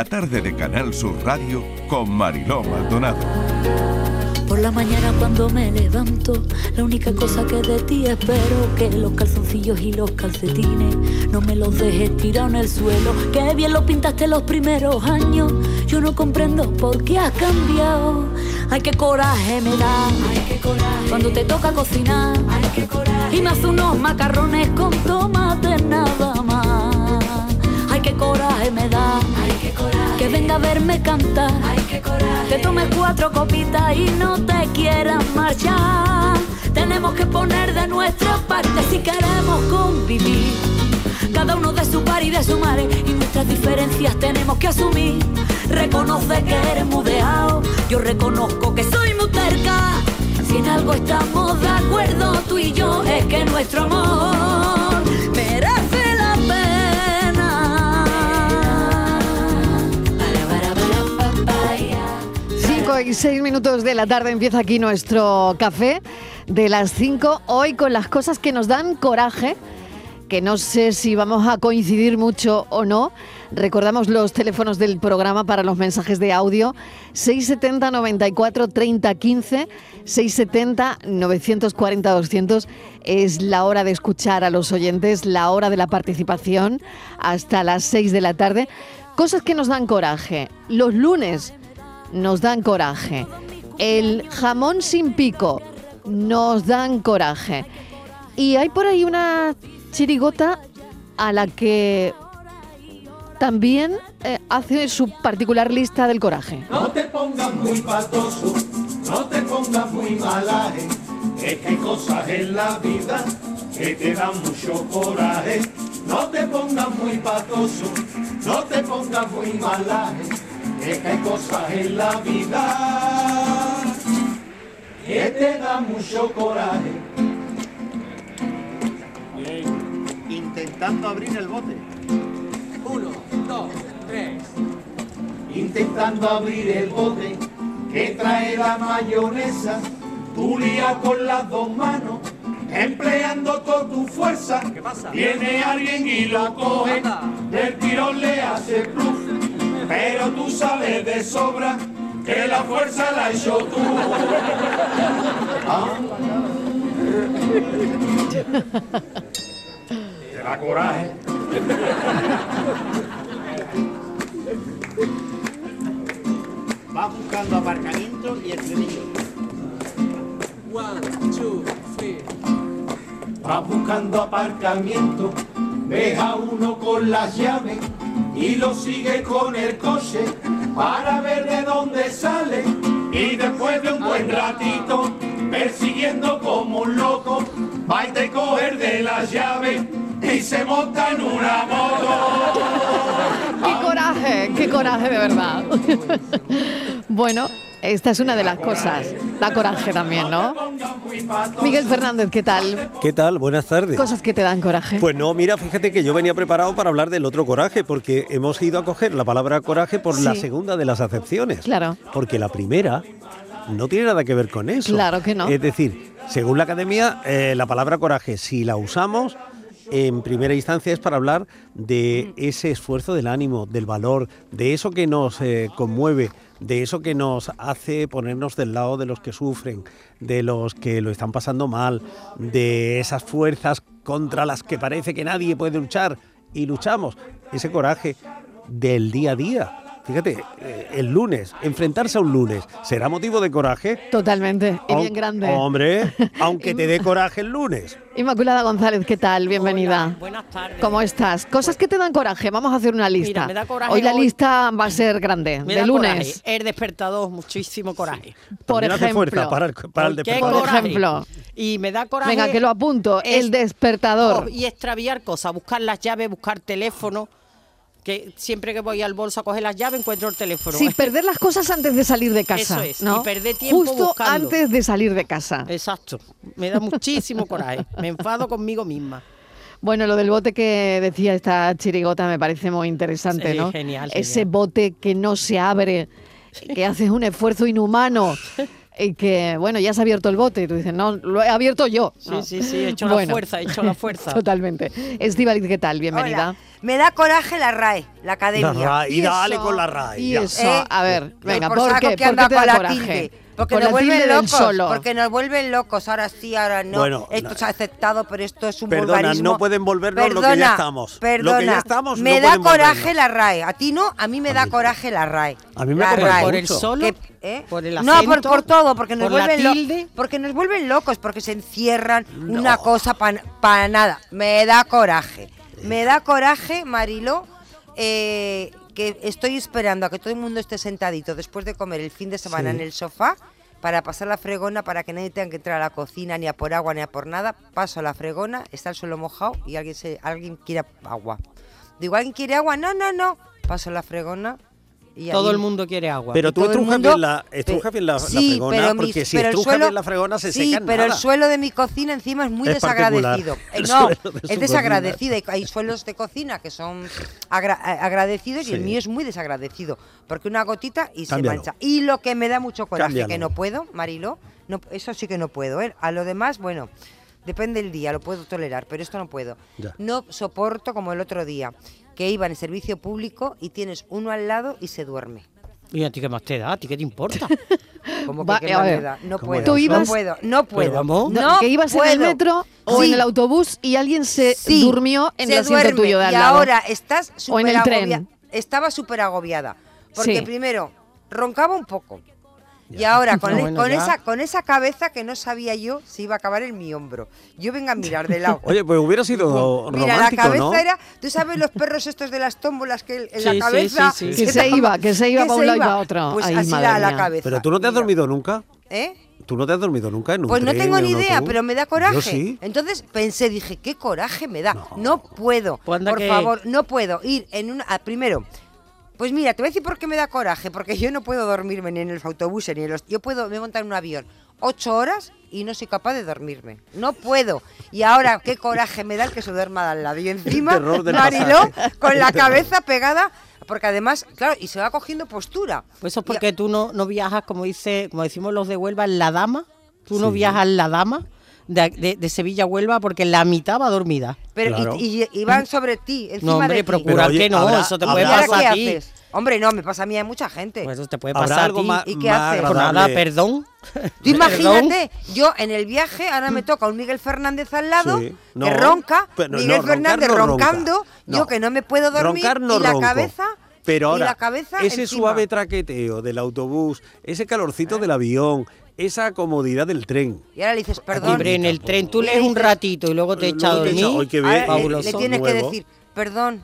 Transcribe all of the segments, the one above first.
la tarde de Canal Sur Radio con Mariló Maldonado. Por la mañana cuando me levanto, la única cosa que de ti espero que los calzoncillos y los calcetines no me los dejes tirados en el suelo. Que bien lo pintaste los primeros años, yo no comprendo por qué has cambiado. Ay, qué coraje me da, ay, qué coraje. Cuando te toca cocinar, ay, qué coraje. Y hace unos macarrones con tomate nada más. Ay, qué coraje me da. Que venga a verme cantar, ay, qué coraje. Te tomes cuatro copitas y no te quieras marchar. Tenemos que poner de nuestra parte si queremos convivir. Cada uno de su par y de su madre y nuestras diferencias tenemos que asumir. Reconoce que eres mudeado, yo reconozco que soy muy terca. Si en algo estamos de acuerdo tú y yo es que nuestro amor merece y 6 minutos de la tarde empieza aquí nuestro café de las 5. Hoy con las cosas que nos dan coraje, que no sé si vamos a coincidir mucho o no. Recordamos los teléfonos del programa para los mensajes de audio 670 94 30 15 670 940 200 es la hora de escuchar a los oyentes, la hora de la participación hasta las 6 de la tarde. Cosas que nos dan coraje. Los lunes nos dan coraje. El jamón sin pico nos dan coraje. Y hay por ahí una chirigota a la que también eh, hace su particular lista del coraje. No te pongas muy patoso, no te pongas muy malaje, es que hay cosas en la vida que te dan mucho coraje. No te pongas muy patoso, no te pongas muy malaje, es que hay cosas en la vida que te dan mucho coraje. Intentando abrir el bote. Uno, dos, tres. Intentando abrir el bote que trae la mayonesa, tú lías con las dos manos, empleando toda tu fuerza. ¿Qué pasa? Viene alguien y lo coge, del tirón le hace plus, pero tú sabes de sobra que la fuerza la hecho tú. Ah. Te da coraje. Va buscando aparcamiento y el frenillo. Va buscando aparcamiento, deja uno con las llaves y lo sigue con el coche para ver de dónde sale. Y después de un buen ratito, persiguiendo como un loco, va y te coger de las llaves y se monta en una moto. ¡Qué coraje! ¡Qué coraje de verdad! bueno, esta es una de las cosas. Da coraje también, ¿no? Miguel Fernández, ¿qué tal? ¿Qué tal? Buenas tardes. Cosas que te dan coraje. Pues no, mira, fíjate que yo venía preparado para hablar del otro coraje, porque hemos ido a coger la palabra coraje por la segunda de las acepciones. Claro. Porque la primera no tiene nada que ver con eso. Claro que no. Es decir, según la academia, eh, la palabra coraje, si la usamos, en primera instancia es para hablar de ese esfuerzo del ánimo, del valor, de eso que nos eh, conmueve, de eso que nos hace ponernos del lado de los que sufren, de los que lo están pasando mal, de esas fuerzas contra las que parece que nadie puede luchar y luchamos. Ese coraje del día a día. Fíjate, eh, el lunes, enfrentarse a un lunes, ¿será motivo de coraje? Totalmente. Y bien grande. Hombre, aunque te dé coraje el lunes. Inmaculada González, ¿qué tal? Bienvenida. Hola, buenas tardes. ¿Cómo estás? Cosas que te dan coraje. Vamos a hacer una lista. me da coraje hoy la hoy. lista va a ser grande. Me de da lunes. coraje. El despertador, muchísimo coraje. Por También ejemplo. fuerza para el, para el ¿Por qué despertador. Por ejemplo. Y me da coraje. Venga, que lo apunto. es- El despertador. Oh, y extraviar cosas, buscar las llaves, buscar teléfono. Que siempre que voy al bolso a coger las llaves encuentro el teléfono. Sí, perder las cosas antes de salir de casa. Eso es, ¿no? y perder tiempo Justo buscando. antes de salir de casa. Exacto. Me da muchísimo coraje. Me enfado conmigo misma. Bueno, lo del bote que decía esta chirigota me parece muy interesante, Sí, ¿no? genial, Ese genial. bote que no se abre, que haces un esfuerzo inhumano. Y que, bueno, ya se ha abierto el bote. Y tú dices, no, lo he abierto yo. Sí, ¿no? sí, sí, he hecho la fuerza, he hecho la fuerza. Totalmente. Estivaliz, ¿qué tal? Bienvenida. Hola. Me da coraje la RAE. La academia. La RAE, y dale eso? con la RAE, Y ya. eso, ¿Eh? a ver, venga, por ¿por saco qué? que ¿Por anda qué te con da coraje? tilde. Porque nos vuelven locos. solo. Porque nos vuelven locos. Ahora sí, ahora no. Bueno, esto se ha aceptado, pero esto es un Perdona, vulgarismo. no pueden volvernos lo que ya Perdona, estamos. Lo Perdona, que ya estamos, no me da coraje volvernos. la RAE. A ti no, a mí me da coraje la RAE. A mí me la coraje por el solo, Que- ¿eh? por el no, por, acento, por todo, porque nos por vuelven lo- tilde. porque nos vuelven locos, porque se encierran una cosa para nada. Me da coraje. Me da coraje, Marilo, eh, que estoy esperando a que todo el mundo esté sentadito después de comer el fin de semana Sí. en el sofá para pasar la fregona para que nadie tenga que entrar a la cocina ni a por agua ni a por nada. Paso la fregona, está el suelo mojado y alguien se, alguien quiere agua. Digo, ¿alguien quiere agua? No, no, no. Paso la fregona y Todo ahí- el mundo quiere agua. Pero tú estrujas mundo- bien la, estrujas bien la, fregona, pero mis- porque si pero el estrujas suelo- bien la fregona se sí, seca pero el suelo de mi cocina encima es muy Es desagradecido. Eh, no, de es desagradecido. Hay, hay suelos de cocina que son agra- a- agradecidos y el mío es muy desagradecido. Porque una gotita y Cámbialo. se mancha. Y lo que me da mucho coraje, Cámbialo. que no puedo, Marilo, no, eso sí que no puedo. ¿eh? A lo demás, bueno, depende del día, lo puedo tolerar, pero esto no puedo. Ya. No soporto como el otro día, que iba en servicio público y tienes uno al lado y se duerme. ¿Y a ti qué más te da? ¿A ti qué te importa? Como Va, que qué a más ver, me da. No ¿cómo puedo, Tú no ibas- puedo, no puedo. vamos. no que ibas en el metro o Sí. en el autobús y alguien se Sí, durmió en se el asiento duerme, tuyo de al y lado. ahora estás O en súper el tren. Estaba súper agobiada. Porque Sí. primero, roncaba un poco. Y ahora, con, No, e- bueno, con ya. esa, con esa cabeza que no sabía yo si iba a acabar en mi hombro. Yo venga a mirar de lado. Oye, pues hubiera sido Mira, la cabeza ¿no? era. ¿Tú sabes los perros estos de las tómbolas que en Sí, la cabeza. sí, sí. Que se iba, que se iba pa' un lado y pa' otro. Pues Ay, así la, la cabeza. Pero tú no te has Mira. dormido nunca. ¿Eh? ¿Tú no te has dormido nunca en un Pues no tren, tengo en ni un idea, pero me da coraje. Yo sí. Entonces pensé, dije, qué coraje me da. No, puedo. Pues por que- favor, no puedo ir en una. ah, primero, pues mira, te voy a decir por qué me da coraje. Porque yo no puedo dormirme ni en los autobuses ni en los. Yo puedo, me montar en un avión ocho horas y no soy capaz de dormirme. No puedo. Y ahora, qué coraje me da el que se duerma al lado. Y encima, Mariló, con la cabeza pegada. Porque además, claro, y se va cogiendo postura. Pues eso es Y- porque tú no, no viajas, como dice, como decimos los de Huelva, en la dama. Tú no viajas en la dama de, de- de Sevilla a Huelva porque la mitad va dormida. Pero, y- Claro. y, y van sobre ti, encima No, hombre, de ti. procura Pero, oye, que no, habrá- eso te ¿Y puede pasar a ti. haces? Hombre, no, me pasa a mí y a mucha gente. Pues eso te puede pasar a algo ti. más, ¿Y qué haces? Pues nada, perdón. Tú imagínate, yo en el viaje, ahora me toca un Miguel Fernández al lado, Sí. que No, ronca, pero no, Miguel Fernández no ronca. roncando, No. yo que no me puedo dormir, Roncar no y la ronco. cabeza, Pero ahora, la cabeza ese encima. suave traqueteo del autobús, ese calorcito del avión, esa comodidad del tren. Y ahora le dices, perdón, Hombre, en el tren tú lees un ratito y luego te echas a dormir. ¡Ay, qué ahora bien! le- fabuloso. le, tienes que decir, perdón,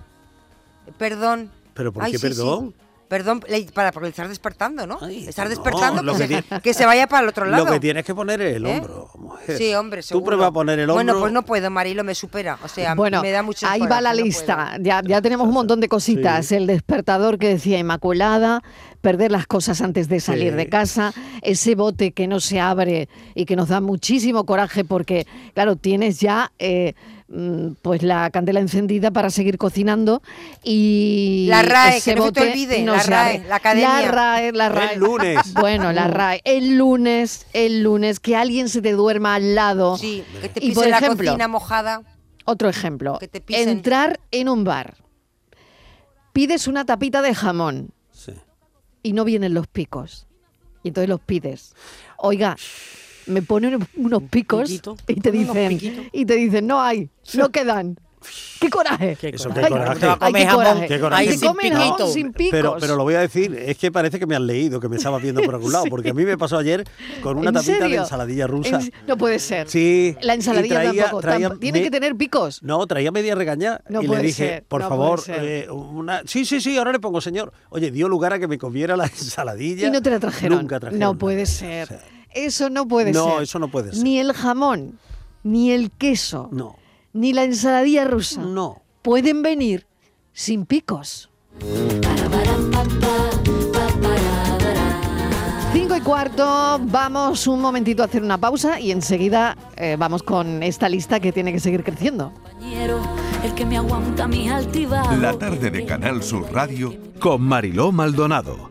perdón. ¿Pero por Ay, qué sí, sí. Perdón? Para, porque le estás despertando, ¿no? Ay, estás despertando que, que se, tiene- que se vaya para el otro lado. Lo que tienes que poner es el ¿Eh? hombro. mujer. Sí, hombre, Tú seguro. prueba a poner el hombro. Bueno, pues no puedo, Marilo, me supera. O sea, Bueno, me da mucho ahí va la no lista. puedo. Ya, ya tenemos un montón de cositas. Sí. El despertador que decía Inmaculada, perder las cosas antes de salir Sí. de casa, ese bote que no se abre y que nos da muchísimo coraje porque, claro, tienes ya eh, pues la candela encendida para seguir cocinando y La RAE, que no se te bote olvide, no la RAE, la academia. La RAE, la RAE. El lunes. Bueno, la RAE. El lunes, el lunes, que alguien se te duerma al lado. Sí, que te Y, pise por la ejemplo, cocina mojada. Otro ejemplo. Que te pisen. Entrar en un bar. Pides una tapita de jamón Sí. y no vienen los picos. Y entonces los pides. Oiga, me ponen unos picos y te dicen y te dicen, "No hay, no quedan." ¡Qué coraje! Qué coraje. Ay, qué. Qué sin comen jamón piquito. sin picos. Pero, pero lo voy a decir, es que parece que me has leído, que me estabas viendo por algún lado, porque a mí me pasó ayer con una ¿En tapita de ensaladilla rusa. En- No puede ser. Sí. La ensaladilla traía- tampoco. traía tampoco. Tiene me- que tener picos. No, traía media regañada No y le dije, ser, por no favor, eh, una... sí, sí, sí, ahora le pongo señor. Oye, dio lugar a que me comiera la ensaladilla. Y no te la trajeron. Nunca trajeron. no puede O ser. sea, Eso no puede ser. No, eso no puede ser. Ni el jamón, ni el queso, No, ni la ensaladilla rusa no. pueden venir sin picos. Cinco y cuarto, vamos un momentito a hacer una pausa y enseguida eh, vamos con esta lista que tiene que seguir creciendo. compañero, el que me aguanta mis altibajos. La tarde de Canal Sur Radio con Mariló Maldonado.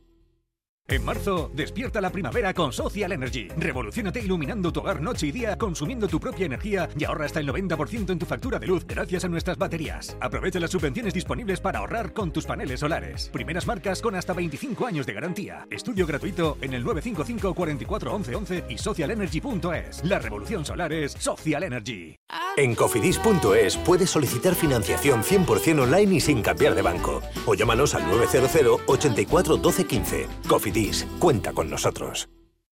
En marzo, despierta la primavera con Social Energy. Revolucionate iluminando tu hogar noche y día, consumiendo tu propia energía y ahorra hasta el 90% en tu factura de luz gracias a nuestras baterías. Aprovecha las subvenciones disponibles para ahorrar con tus paneles solares. Primeras marcas con hasta 25 años de garantía. Estudio gratuito en el 955 44 11 11 y socialenergy.es. La revolución solar es Social Energy. En cofidis.es puedes solicitar financiación 100% online y sin cambiar de banco. O llámanos al 900 84 12 15. Cofidis, cuenta con nosotros.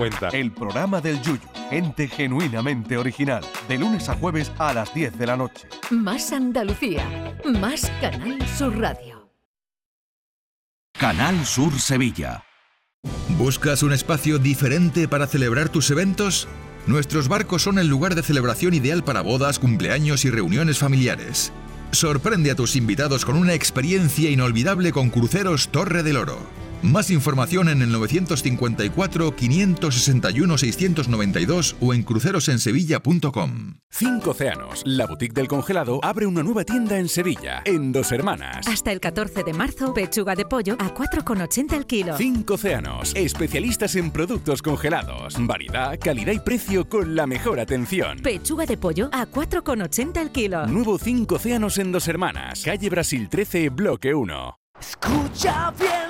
cuenta. El programa del Yuyu, ente genuinamente original, de lunes a jueves a las 10 de la noche. Más Andalucía, más Canal Sur Radio. Canal Sur Sevilla. ¿Buscas un espacio diferente para celebrar tus eventos? Nuestros barcos son el lugar de celebración ideal para bodas, cumpleaños y reuniones familiares. Sorprende a tus invitados con una experiencia inolvidable con Cruceros Torre del Oro. Más información en el 954-561-692 o en crucerosensevilla.com. Cinco Océanos, la boutique del congelado, abre una nueva tienda en Sevilla, en Dos Hermanas. Hasta el 14 de marzo, pechuga de pollo a 4,80 el kilo. Cinco Océanos, especialistas en productos congelados. Variedad, calidad y precio con la mejor atención. Pechuga de pollo a 4,80 el kilo. Nuevo Cinco Océanos en Dos Hermanas, calle Brasil 13, bloque 1. Escucha bien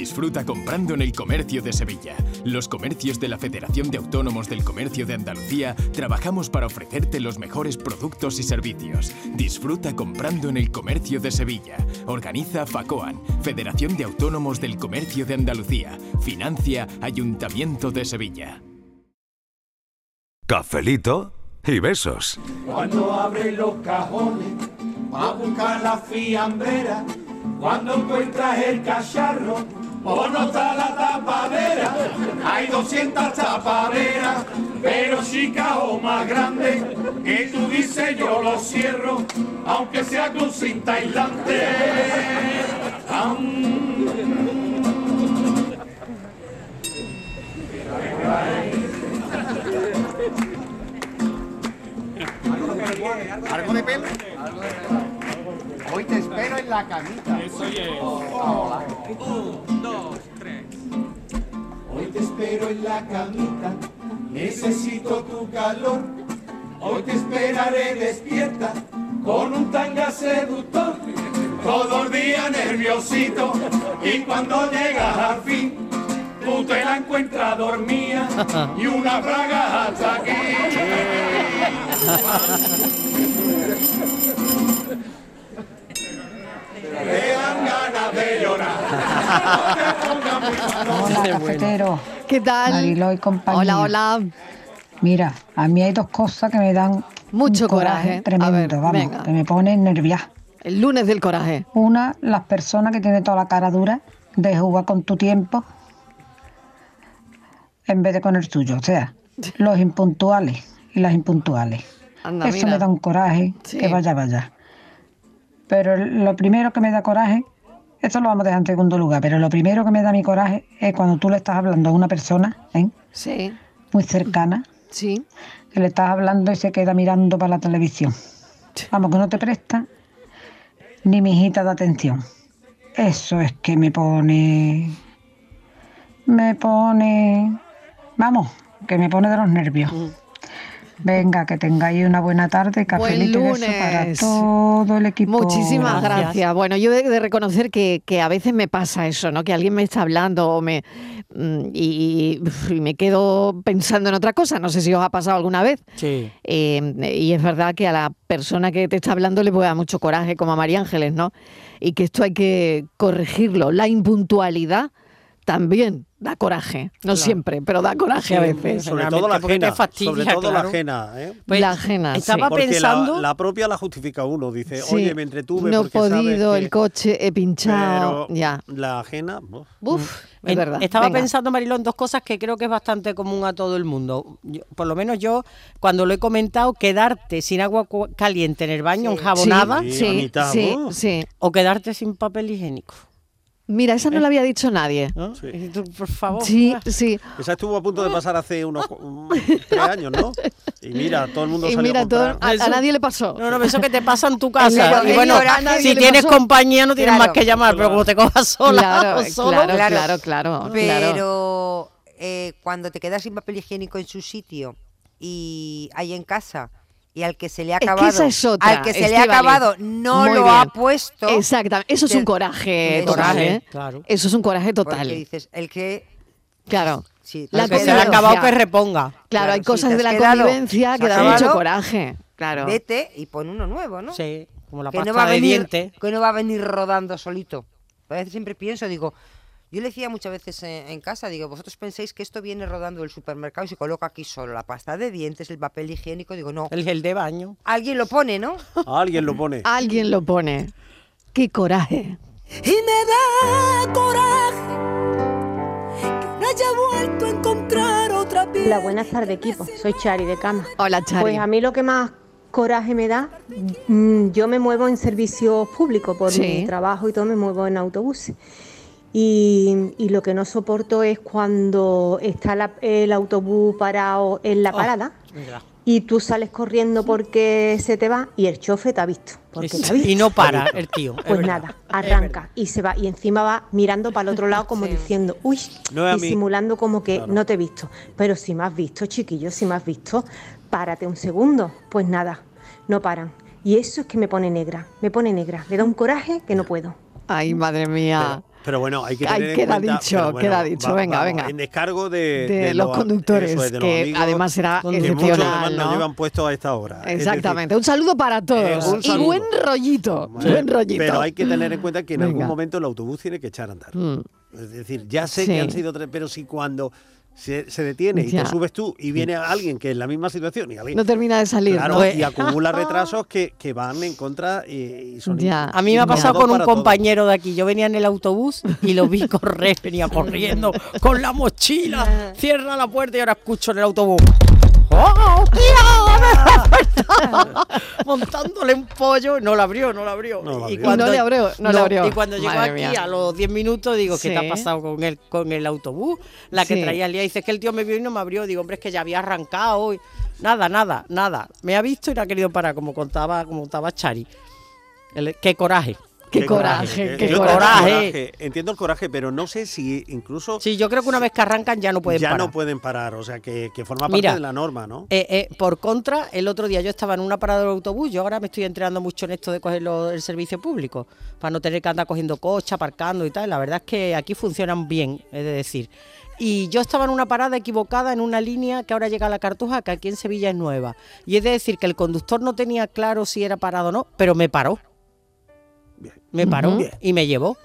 Disfruta comprando en el comercio de Sevilla. Los comercios de la Federación de Autónomos del Comercio de Andalucía trabajamos para ofrecerte los mejores productos y servicios. Disfruta comprando en el comercio de Sevilla. Organiza FACOAN, Federación de Autónomos del Comercio de Andalucía. Financia Ayuntamiento de Sevilla. Cafelito y besos. Cuando abre los cajones a buscar la fiambrera, cuando encuentras el cacharro o no está la tapadera, hay 200 tapaderas, pero chica o más grande, que tú dices yo lo cierro, aunque sea con cinta aislante. ¿Algo de pelo? Hoy te espero en la camita. Eso es. Hoy te espero en la camita, necesito tu calor. Hoy te esperaré despierta con un tanga seductor. Todo el día nerviosito y cuando llegas al fin, tú te la encuentras dormida y una braga hasta aquí. Te dan ganas de llorar. Hola, cafetero. ¿Qué tal? Mariló y compañía. Hola, hola. Mira, a mí hay dos cosas que me dan Mucho un coraje. Tremendo, ver, vamos, venga. que me ponen nerviosa. El lunes del coraje. Una, las personas que tienen toda la cara dura de jugar con tu tiempo en vez de con el tuyo. O sea, los impuntuales y las impuntuales. Anda, Eso mira. me da un coraje Sí. que vaya, vaya. Pero lo primero que me da coraje Esto lo vamos a dejar en segundo lugar, pero lo primero que me da mi coraje es cuando tú le estás hablando a una persona, ¿eh? Sí. Muy cercana. Sí. Que le estás hablando y se queda mirando para la televisión. Vamos, que no te presta ni mijita de atención. Eso es que me pone. Me pone. Vamos, que me pone de los nervios. Venga, que tengáis una buena tarde, cafelito y beso para lunes. todo el equipo. Muchísimas gracias. Bueno, yo he de reconocer que, que a veces me pasa eso, ¿no? Que alguien me está hablando o me, mm, y, y me quedo pensando en otra cosa. No sé si os ha pasado alguna vez. Sí. Eh, y es verdad que a la persona que te está hablando le puede dar mucho coraje, como a María Ángeles, ¿no? Y que esto hay que corregirlo. La impuntualidad también da coraje. No siempre, pero da coraje a veces. Sobre todo la ajena. fastidia, sobre todo la ajena. ¿eh? Pues, la ajena. estaba sí. Porque la- pensando- La, propia la justifica uno. Dice, Sí. oye, me entretuve No he podido, que- el coche, he pinchado. Pero ya. la ajena... uf. Uf, es En- verdad. Estaba Venga. pensando, Marilón, en dos cosas que creo que es bastante común a todo el mundo. Yo- por lo menos yo, cuando lo he comentado, quedarte sin agua caliente en el baño, enjabonada, Sí, sí, sí, sí. o quedarte sin papel higiénico. Mira, esa no la había dicho nadie. Y tú, por favor. Sí, sí. Esa estuvo a punto de pasar hace unos un- tres años, ¿no? Y mira, todo el mundo Y salió mira, a todo, a, a nadie le pasó. No, no, eso que te pasa en tu casa. Y en bueno, si tienes pasó. compañía no tienes Claro. más que llamar, pero como te cojas sola Claro, o solo, claro, claro, claro, claro. Pero eh, cuando te quedas sin papel higiénico en su sitio y hay en casa y al que se le ha Es que acabado, esa es otra, al que se le ha acabado no Muy lo bien. ha puesto. Exactamente. Eso es un coraje Eso total, ¿eh? claro. Eso es un coraje Porque total. dices, el que Claro. Sí, La que se le ha acabado que reponga. Claro, hay sí, cosas de la quedado, convivencia que dan mucho coraje. Claro. Vete y pon uno nuevo, ¿no? Sí, como la que pasta no va a de venir, dientes. que no va a venir rodando solito. A veces siempre pienso, digo, yo le decía muchas veces en, en casa, digo, vosotros pensáis que esto viene rodando del supermercado y se coloca aquí solo la pasta de dientes, el papel higiénico, digo, no. El gel de baño. Alguien lo pone, ¿no? Alguien lo pone. Alguien lo pone. Qué coraje. Y me da coraje que no haya vuelto a encontrar otra piel. Hola, buenas tardes equipo. Soy Chari de Cama. Hola, Chari. Pues a mí lo que más coraje me da, mm, yo me muevo en servicios públicos por Sí. mi trabajo y todo, me muevo en autobuses. Y, y lo que no soporto es cuando está la- el autobús parado en la parada y tú sales corriendo porque se te va y el chofe te ha visto. Porque te ha visto. Y no para el tío. es Pues nada, arranca y se va y encima va mirando para el otro lado como diciendo, uy, No mí. disimulando como que no te he visto. Pero si me has visto, chiquillo, si me has visto, párate un segundo. Pues nada, no paran. Y eso es que me pone negra, me pone negra. Me da un coraje que no puedo. Ay, madre mía. Pero bueno, hay que Ay, tener en queda cuenta- dicho, pero bueno, queda dicho, venga, venga. En descargo de, De los conductores, es, de los que amigos, además será excepcional, además nos ¿no? llevan puesto a esta hora. Es decir, Exactamente. un saludo para todos. Eh, y saludo. buen rollito. buen rollito. Pero hay que tener en cuenta que en Venga. algún momento el autobús tiene que echar a andar. Mm. Es decir, ya sé Sí. que han sido tres, pero si cuando se, se detiene y te subes tú y viene alguien que es la misma situación y alguien No termina de salir. Claro, ¿no? y acumula retrasos que, que van en contra y, y son Ya. A mí me ha pasado con un compañero de aquí. Yo venía en el autobús y lo vi correr, venía corriendo con la mochila. Cierra la puerta y ahora escucho en el autobús. ¡Oh, tía! Montándole un pollo y no lo abrió, no lo abrió. No lo y abrió. No le abrió, no le abrió. Y cuando llegó Madre aquí mía. a los 10 minutos, digo, ¿qué te ha pasado con el, con el autobús? La que Sí. traía el día. Dice que el tío me vio y no me abrió. Digo, hombre, es que ya había arrancado. y- Nada, nada, nada. Me ha visto y no ha querido parar, como contaba, como contaba Chari. El- qué coraje. Qué coraje, qué yo coraje. coraje. Entiendo el coraje, pero no sé si incluso Sí, yo creo que una vez que arrancan ya no pueden ya parar. no pueden parar. O sea, que, que forma parte Mira, de la norma, ¿no? Eh, eh, por contra, el otro día yo estaba en una parada del autobús, yo ahora me estoy entrenando mucho en esto de coger lo- el servicio público, para no tener que andar cogiendo coche, aparcando y tal. La verdad es que aquí funcionan bien, es de decir. Y yo estaba en una parada equivocada en una línea que ahora llega a la Cartuja, que aquí en Sevilla es nueva. Y es de decir que el conductor no tenía claro si era parado o no, pero me paró. Me paró y me llevó.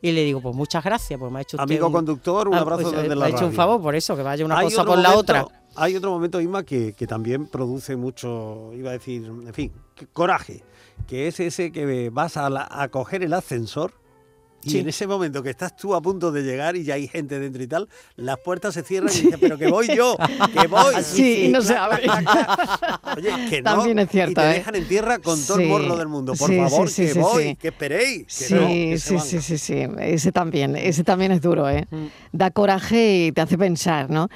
Y le digo, pues muchas gracias, pues me ha hecho usted Amigo un- conductor, un Ah, abrazo pues, eh, desde me la ha hecho un favor por eso, que vaya una cosa por la otra. Hay otro momento, Isma, que, que también produce mucho, iba a decir, en fin, coraje, que es ese que vas a, la- a coger el ascensor Y Sí. en ese momento que estás tú a punto de llegar y ya hay gente dentro y tal, las puertas se cierran y dices, pero que voy yo, que voy. Sí, y no se abre. Oye, que no. También es cierto, Y te ¿eh? dejan en tierra con todo el morro del mundo. Por sí, favor, sí, sí, que voy, que esperéis. Que Sí, no, que sí, sí, sí, sí. Ese también, ese también es duro, ¿eh? Da coraje y te hace pensar, ¿no?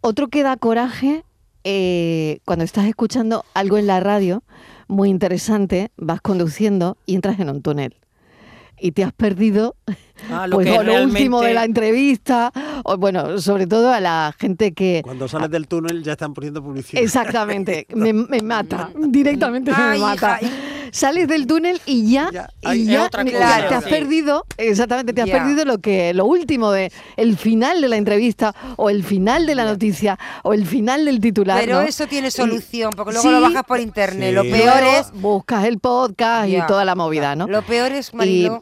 Otro que da coraje eh, cuando estás escuchando algo en la radio muy interesante, vas conduciendo y entras en un túnel. Y te has perdido Ah, lo pues, que o lo último de la entrevista, o bueno, sobre todo a la gente que... Cuando sales del túnel ya están poniendo publicidad. Exactamente, me, me mata, directamente se me mata. Sales del túnel y ya, y ya otra te has Sí. perdido, exactamente, te has Ya. perdido lo que lo último de el final de la entrevista o el final de la noticia o el final del titular. Pero ¿no? eso tiene Y- solución, porque luego Sí. lo bajas por internet. Lo peor Luego es buscas el podcast y toda la movida, ¿no? Lo peor es,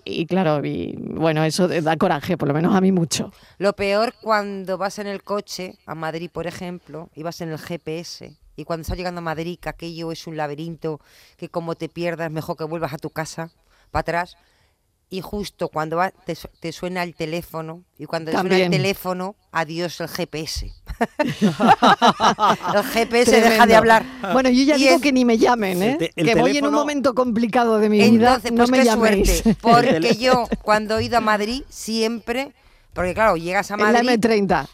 y claro, y bueno, eso da coraje, por lo menos a mí mucho. lo peor cuando vas en el coche a Madrid, por ejemplo, y vas en el GPS, y cuando estás llegando a Madrid, que aquello es un laberinto, que como te pierdas, mejor que vuelvas a tu casa, para atrás, y justo cuando va, te, te suena el teléfono, y cuando suena el teléfono, adiós el GPS. el GPS deja de Tremendo. hablar. Bueno, yo ya Y digo es- que ni me llamen, ¿eh? Te- que voy en un teléfono- momento complicado de mi vida, Entonces, no pues me qué llaméis. suerte, porque yo cuando he ido a Madrid siempre, porque claro, llegas a En la Madrid, M30.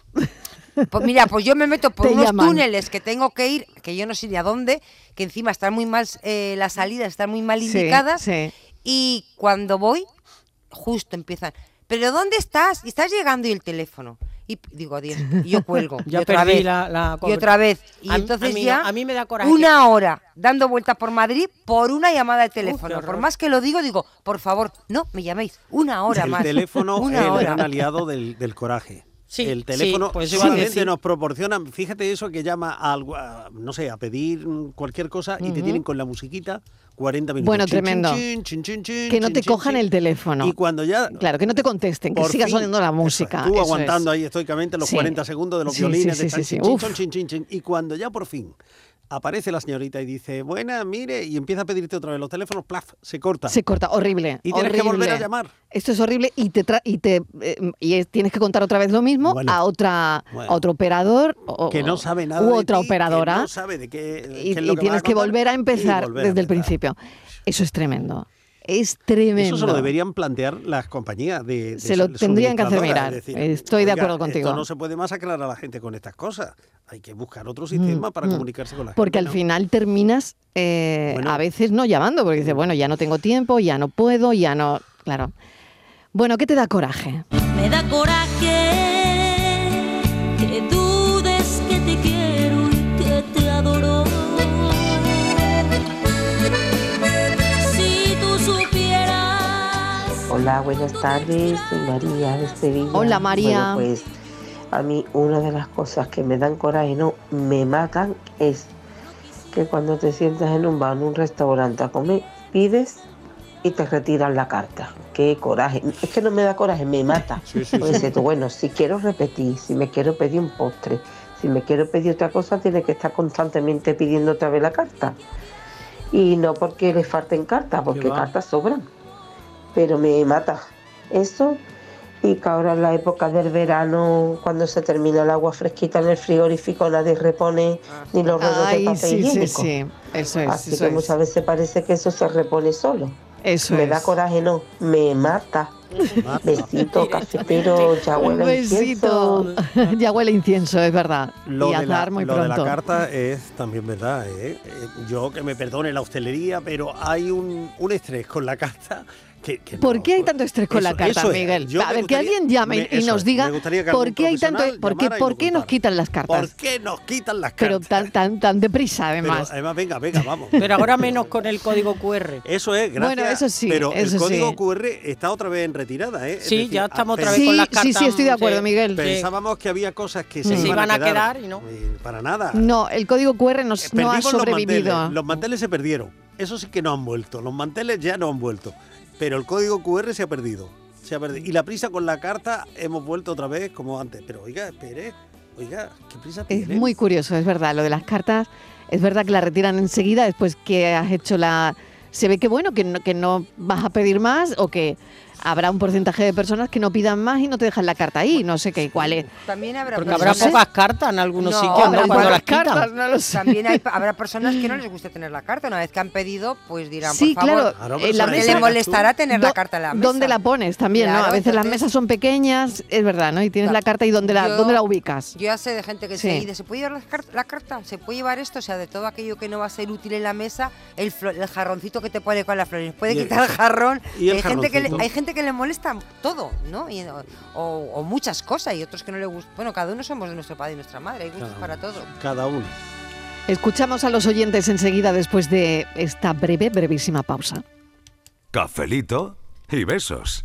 Pues mira, pues yo me meto por Te unos llaman. túneles que tengo que ir, que yo no sé ni a dónde, que encima están muy mal, eh, las salidas están muy mal indicadas, sí. y cuando voy, justo empiezan, pero ¿dónde estás? Y estás llegando y el teléfono. Y digo, adiós, y yo cuelgo. Ya y otra perdí vez, la- la y otra vez. Y A entonces a mí- ya a mí me da coraje una hora dando vueltas por Madrid por una llamada de teléfono. por más que lo digo, digo, por favor, no me llaméis. Una hora el más. teléfono es el gran aliado del, del coraje. Sí, el sí, teléfono pues iba a solamente nos proporciona, fíjate eso que llama a, no sé, a pedir cualquier cosa y te tienen con la musiquita 40 minutos. Bueno, Chin, tremendo. chin, chin, Que no te cojan el teléfono. Y cuando ya Claro, que no te contesten, que por siga fin, sonando la eso música. Tú eso aguantando es. ahí estoicamente los Sí. 40 segundos de los Sí, violines sí, de sí, sí, sí. Uf. y cuando ya por fin aparece la señorita y dice, buena, mire, y empieza a pedirte otra vez los teléfonos, plaf, se corta. Se corta, horrible. Y tienes que volver a llamar. Esto es horrible y te tra- y te eh, y es- tienes que contar otra vez lo mismo Bueno. a otra Bueno. a otro operador o- que no sabe nada u de otra ti, operadora que no sabe de qué, y, qué es y lo que tienes que volver a empezar a desde el principio. Eso es tremendo. Es tremendo. Eso se lo deberían plantear las compañías de, de Se lo tendrían que hacer mirar. Estoy de acuerdo contigo. Esto no se puede masacrar a la gente con estas cosas. Hay que buscar otro sistema para mm. comunicarse con la Porque gente. al ¿no? final terminas eh, Bueno. a veces no llamando, porque dices, bueno, ya no tengo tiempo, ya no puedo, ya no. Claro. Bueno, ¿qué te da coraje? Me da coraje Hola, buenas tardes, soy María de Sevilla. Hola, María. Bueno, pues a mí una de las cosas que me dan coraje, no, me matan, es que cuando te sientas en un bar, en un restaurante a comer, pides y te retiran la carta. Qué coraje. Es que no me da coraje, me mata. Sí, sí, Porque sí. dices tú, bueno, si quiero repetir, si me quiero pedir un postre, si me quiero pedir otra cosa, tiene que estar constantemente pidiendo otra vez la carta. Y no porque le falten cartas, porque cartas sobran. Pero me mata eso. Y que ahora en la época del verano, cuando se termina el agua fresquita en el frigorífico, nadie repone ni los rollos de Ay, papel sí, sí, higiénico. sí. Eso es. Así eso que es. muchas veces parece que eso se repone solo. Eso me es. da coraje, no, me mata. Besito, cafetero, ya Un huele incienso. besito. ya huele incienso, es verdad. Lo, y de la, muy lo de la pronto. carta es también verdad. ¿eh? Eh, Yo que me perdone la hostelería, pero hay un, un estrés con la carta que, que ¿Por no- qué hay tanto estrés con Eso- la carta, eso es. Miguel? Yo a ver, que alguien llame y- me- y eso nos diga por qué hay tanto, profesional por qué, nos qué nos contara. quitan las cartas. ¿Por qué nos quitan las Pero cartas? tan, tan, tan deprisa, Pero, además. además, venga, venga, vamos. Pero ahora menos con el código QR. Eso es, gracias. Bueno, eso sí, Pero eso el código sí. QR está otra vez en retirada, ¿eh? Es Sí, decir, ya estamos otra vez sí, con las sí, cartas. sí, estoy de acuerdo, Miguel. Pensábamos que había cosas que se, Se iban, iban a quedar y no. Eh, Para nada. No, el código QR nos, no ha sobrevivido. Los manteles se perdieron. Eso sí que no han vuelto. Los manteles ya no han vuelto. Pero el código QR se ha perdido. Se ha perdido. Y la prisa con la carta hemos vuelto otra vez como antes. Pero oiga, espere. Oiga, ¿qué prisa Es tiene? muy curioso, es verdad, lo de las cartas. Es verdad que la retiran enseguida después que has hecho la... Se ve que bueno, que no, que no vas a pedir más o que habrá un porcentaje de personas que no pidan más y no te dejan la carta ahí. No sé qué, cuál es. También habrá Porque personas- habrá pocas cartas en algunos No, sitios, ¿no? habrá Cuando las pocas quitan. cartas, no lo sé. También hay- habrá personas que no les guste tener la carta. Una vez que han pedido, pues dirán, Sí, por favor, claro. en la que mesa- le molestará tener la Do- carta en la mesa. ¿Dónde la pones también, no? A veces las mesas son pequeñas, es verdad, ¿no? Y tienes la carta y ¿dónde la, Yo- dónde la ubicas? Yo ya sé de gente que Sí. se dice, ¿se puede llevar la, car- la carta? ¿Se puede llevar esto? O sea, de todo aquello que no va a ser útil en la mesa, el, el jarroncito que te pone con las flores. Puede quitar el jarrón. y el hay, gente que le, hay gente que le molesta todo, ¿no? Y- o, o- o muchas cosas y otros que no le gustan. Bueno, cada uno somos de nuestro padre y nuestra madre. Hay gustos Cada para todo. Cada uno. Escuchamos a los oyentes enseguida después de esta breve, brevísima pausa. Cafelito y besos.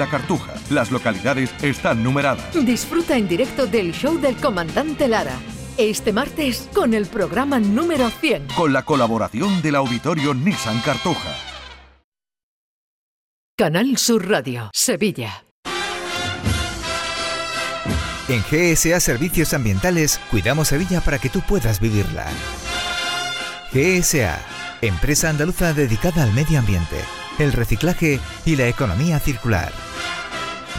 la Cartuja. Las localidades están numeradas. Disfruta en directo del show del comandante Lara. Este martes con el programa número 100. Con la colaboración del auditorio Nissan Cartuja. Canal Sur Radio, Sevilla. En GSA Servicios Ambientales cuidamos Sevilla para que tú puedas vivirla. GSA, empresa andaluza dedicada al medio ambiente, el reciclaje y la economía circular.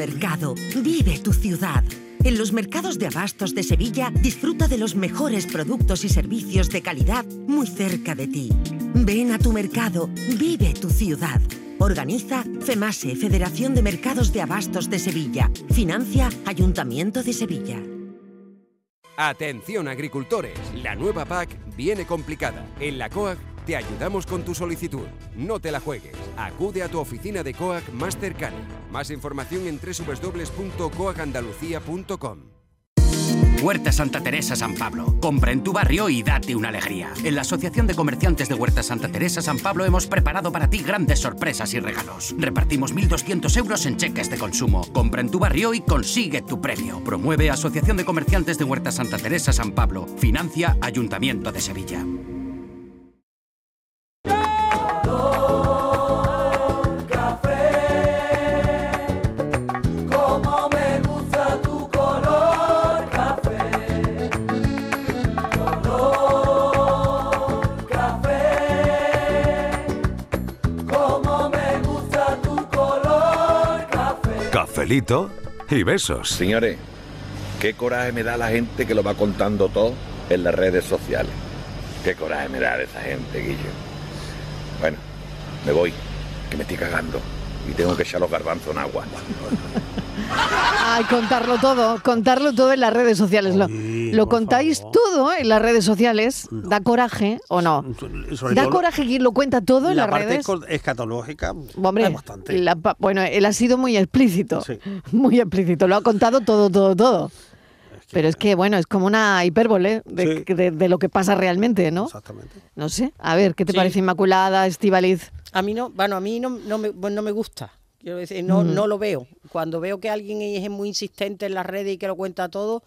Mercado, vive tu ciudad. En los mercados de abastos de Sevilla disfruta de los mejores productos y servicios de calidad muy cerca de ti. Ven a tu mercado, vive tu ciudad. Organiza FEMASE, Federación de Mercados de Abastos de Sevilla. Financia Ayuntamiento de Sevilla. Atención agricultores, la nueva PAC viene complicada. En la COAC te ayudamos con tu solicitud. No te la juegues. Acude a tu oficina de COAC más cercana. Más información en www.coacandalucía.com. Huerta Santa Teresa San Pablo. Compra en tu barrio y date una alegría. En la Asociación de Comerciantes de Huerta Santa Teresa San Pablo hemos preparado para ti grandes sorpresas y regalos. Repartimos 1.200 euros en cheques de consumo. Compra en tu barrio y consigue tu premio. Promueve Asociación de Comerciantes de Huerta Santa Teresa San Pablo. Financia Ayuntamiento de Sevilla. Cafelito y besos. Señores, qué coraje me da la gente que lo va contando todo en las redes sociales. Qué coraje me da de esa gente, Guillo. Bueno, me voy, que me estoy cagando y tengo que echar los garbanzos en agua. Ay, contarlo todo, contarlo todo en las redes sociales. Lo, lo contáis todo en las redes sociales. ¿Da coraje o no? Sobre ¿Da coraje quien lo cuenta todo en la las parte redes? esco- escatológica Hombre, hay bastante. la bueno, él ha sido muy explícito. Muy explícito. Lo ha contado todo, todo, todo. Pero es que, bueno, es como una hipérbole de, de- de lo que pasa realmente, ¿no? Exactamente. No sé. A ver, ¿qué te Sí. parece Inmaculada, Estivaliz? A mí no, bueno, a mí no, no, me, no me gusta. Quiero decir, no, no lo veo. Cuando veo que alguien es muy insistente en las redes y que lo cuenta todo,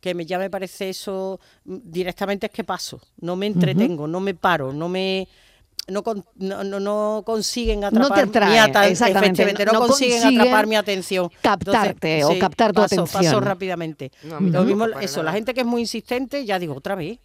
que me, ya me parece eso mm, directamente es que paso. No me entretengo, no me paro, no me no, no, no- no consiguen No atrapar te atrae, mi exactamente, no- no, no consiguen, consiguen atrapar mi atención. captarte o captar tu paso, atención. Paso rápidamente. No, Lo mismo, eso, nada. la gente que es muy insistente, ya digo, otra vez.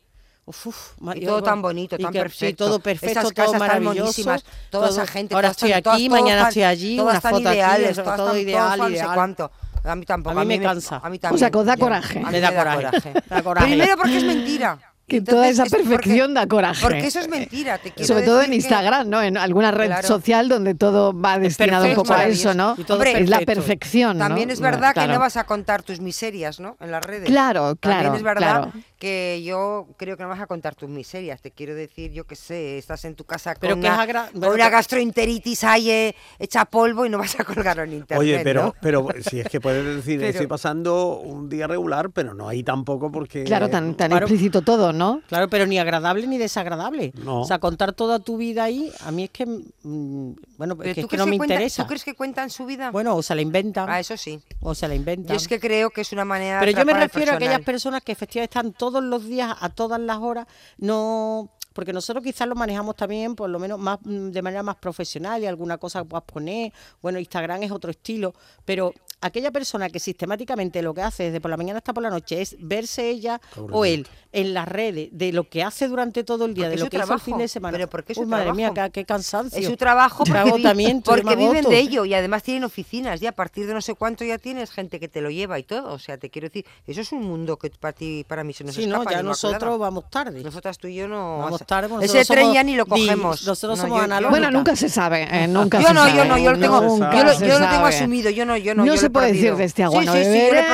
Uf, uf, Y yo- todo tan bonito, tan que- perfecto. Todo perfecto, Esas todo casas tan maravilloso. monísimas, toda todo- esa gente. Ahora estoy tan- aquí, todas- mañana tan- estoy allí, Todas tan aquí, ideales, todo tan- ideal, tan no sé ideal. cuánto. A mí tampoco. A mí me cansa. A mí O también. sea, que os da coraje. a mí Me da coraje, da coraje. Primero porque es mentira. Que toda esa es porque- perfección da coraje. Porque eso es mentira. Te quiero Sobre todo en decir que- Instagram, ¿no? En alguna red Claro. social donde todo va destinado un perfecto, poco a eso, ¿no? todo es la perfección, ¿no? También es verdad que Claro. no vas a contar tus miserias, ¿no? En las redes. Claro, También claro, es verdad claro. Que yo creo que no vas a contar tus miserias. Te quiero decir, yo qué sé, estás en tu casa Pero con, una, agra- con bueno, una que- gastroenteritis ahí eh, hecha polvo y no vas a colgarlo en internet. Oye, pero, ¿no? pero si es que puedes decir, Pero- estoy pasando un día regular, pero no ahí tampoco porque... Claro, tan, tan Claro. explícito todo, ¿no? Claro, pero ni agradable ni desagradable. No. O sea, contar toda tu vida ahí, a mí es que, mm, bueno, es que, ¿tú es que no me interesa. ¿Tú crees que cuentan su vida? Bueno, o se la inventan. Ah, eso sí. O se la inventan. Yo es que creo que es una manera de Pero yo me refiero a aquellas personas que efectivamente están todos los días, a todas las horas, no porque nosotros quizás lo manejamos también por lo menos más mm, de manera más profesional y alguna cosa que puedas poner, bueno, Instagram es otro estilo, pero aquella persona que sistemáticamente lo que hace desde por la mañana hasta por la noche es verse ella o él en las redes de lo que hace durante todo el día, de lo que hizo el trabajo, fin de semana. pero porque es Uy, su madre mía, trabajo. qué, qué cansancio. Es su trabajo porque, agotamiento, porque viven de ello y además tienen oficinas y a partir de no sé cuánto ya tienes gente que te lo lleva y todo. O sea, te quiero decir, eso es un mundo que para ti, para mí se nos Sí, no, escapa. ya Inmaculada. nosotros vamos tarde. Nosotras tú y yo no. Vamos o sea, tarde, Ese tren somos ya ni lo di- cogemos. nosotros No, somos yo- analógicas. Bueno, nunca se sabe, eh, nunca Yo se no, sabe. yo no, yo lo tengo, Nunca yo lo, se yo lo tengo asumido, yo no, yo no. No yo lo se puede decir perdido. de este agua sí, no sí,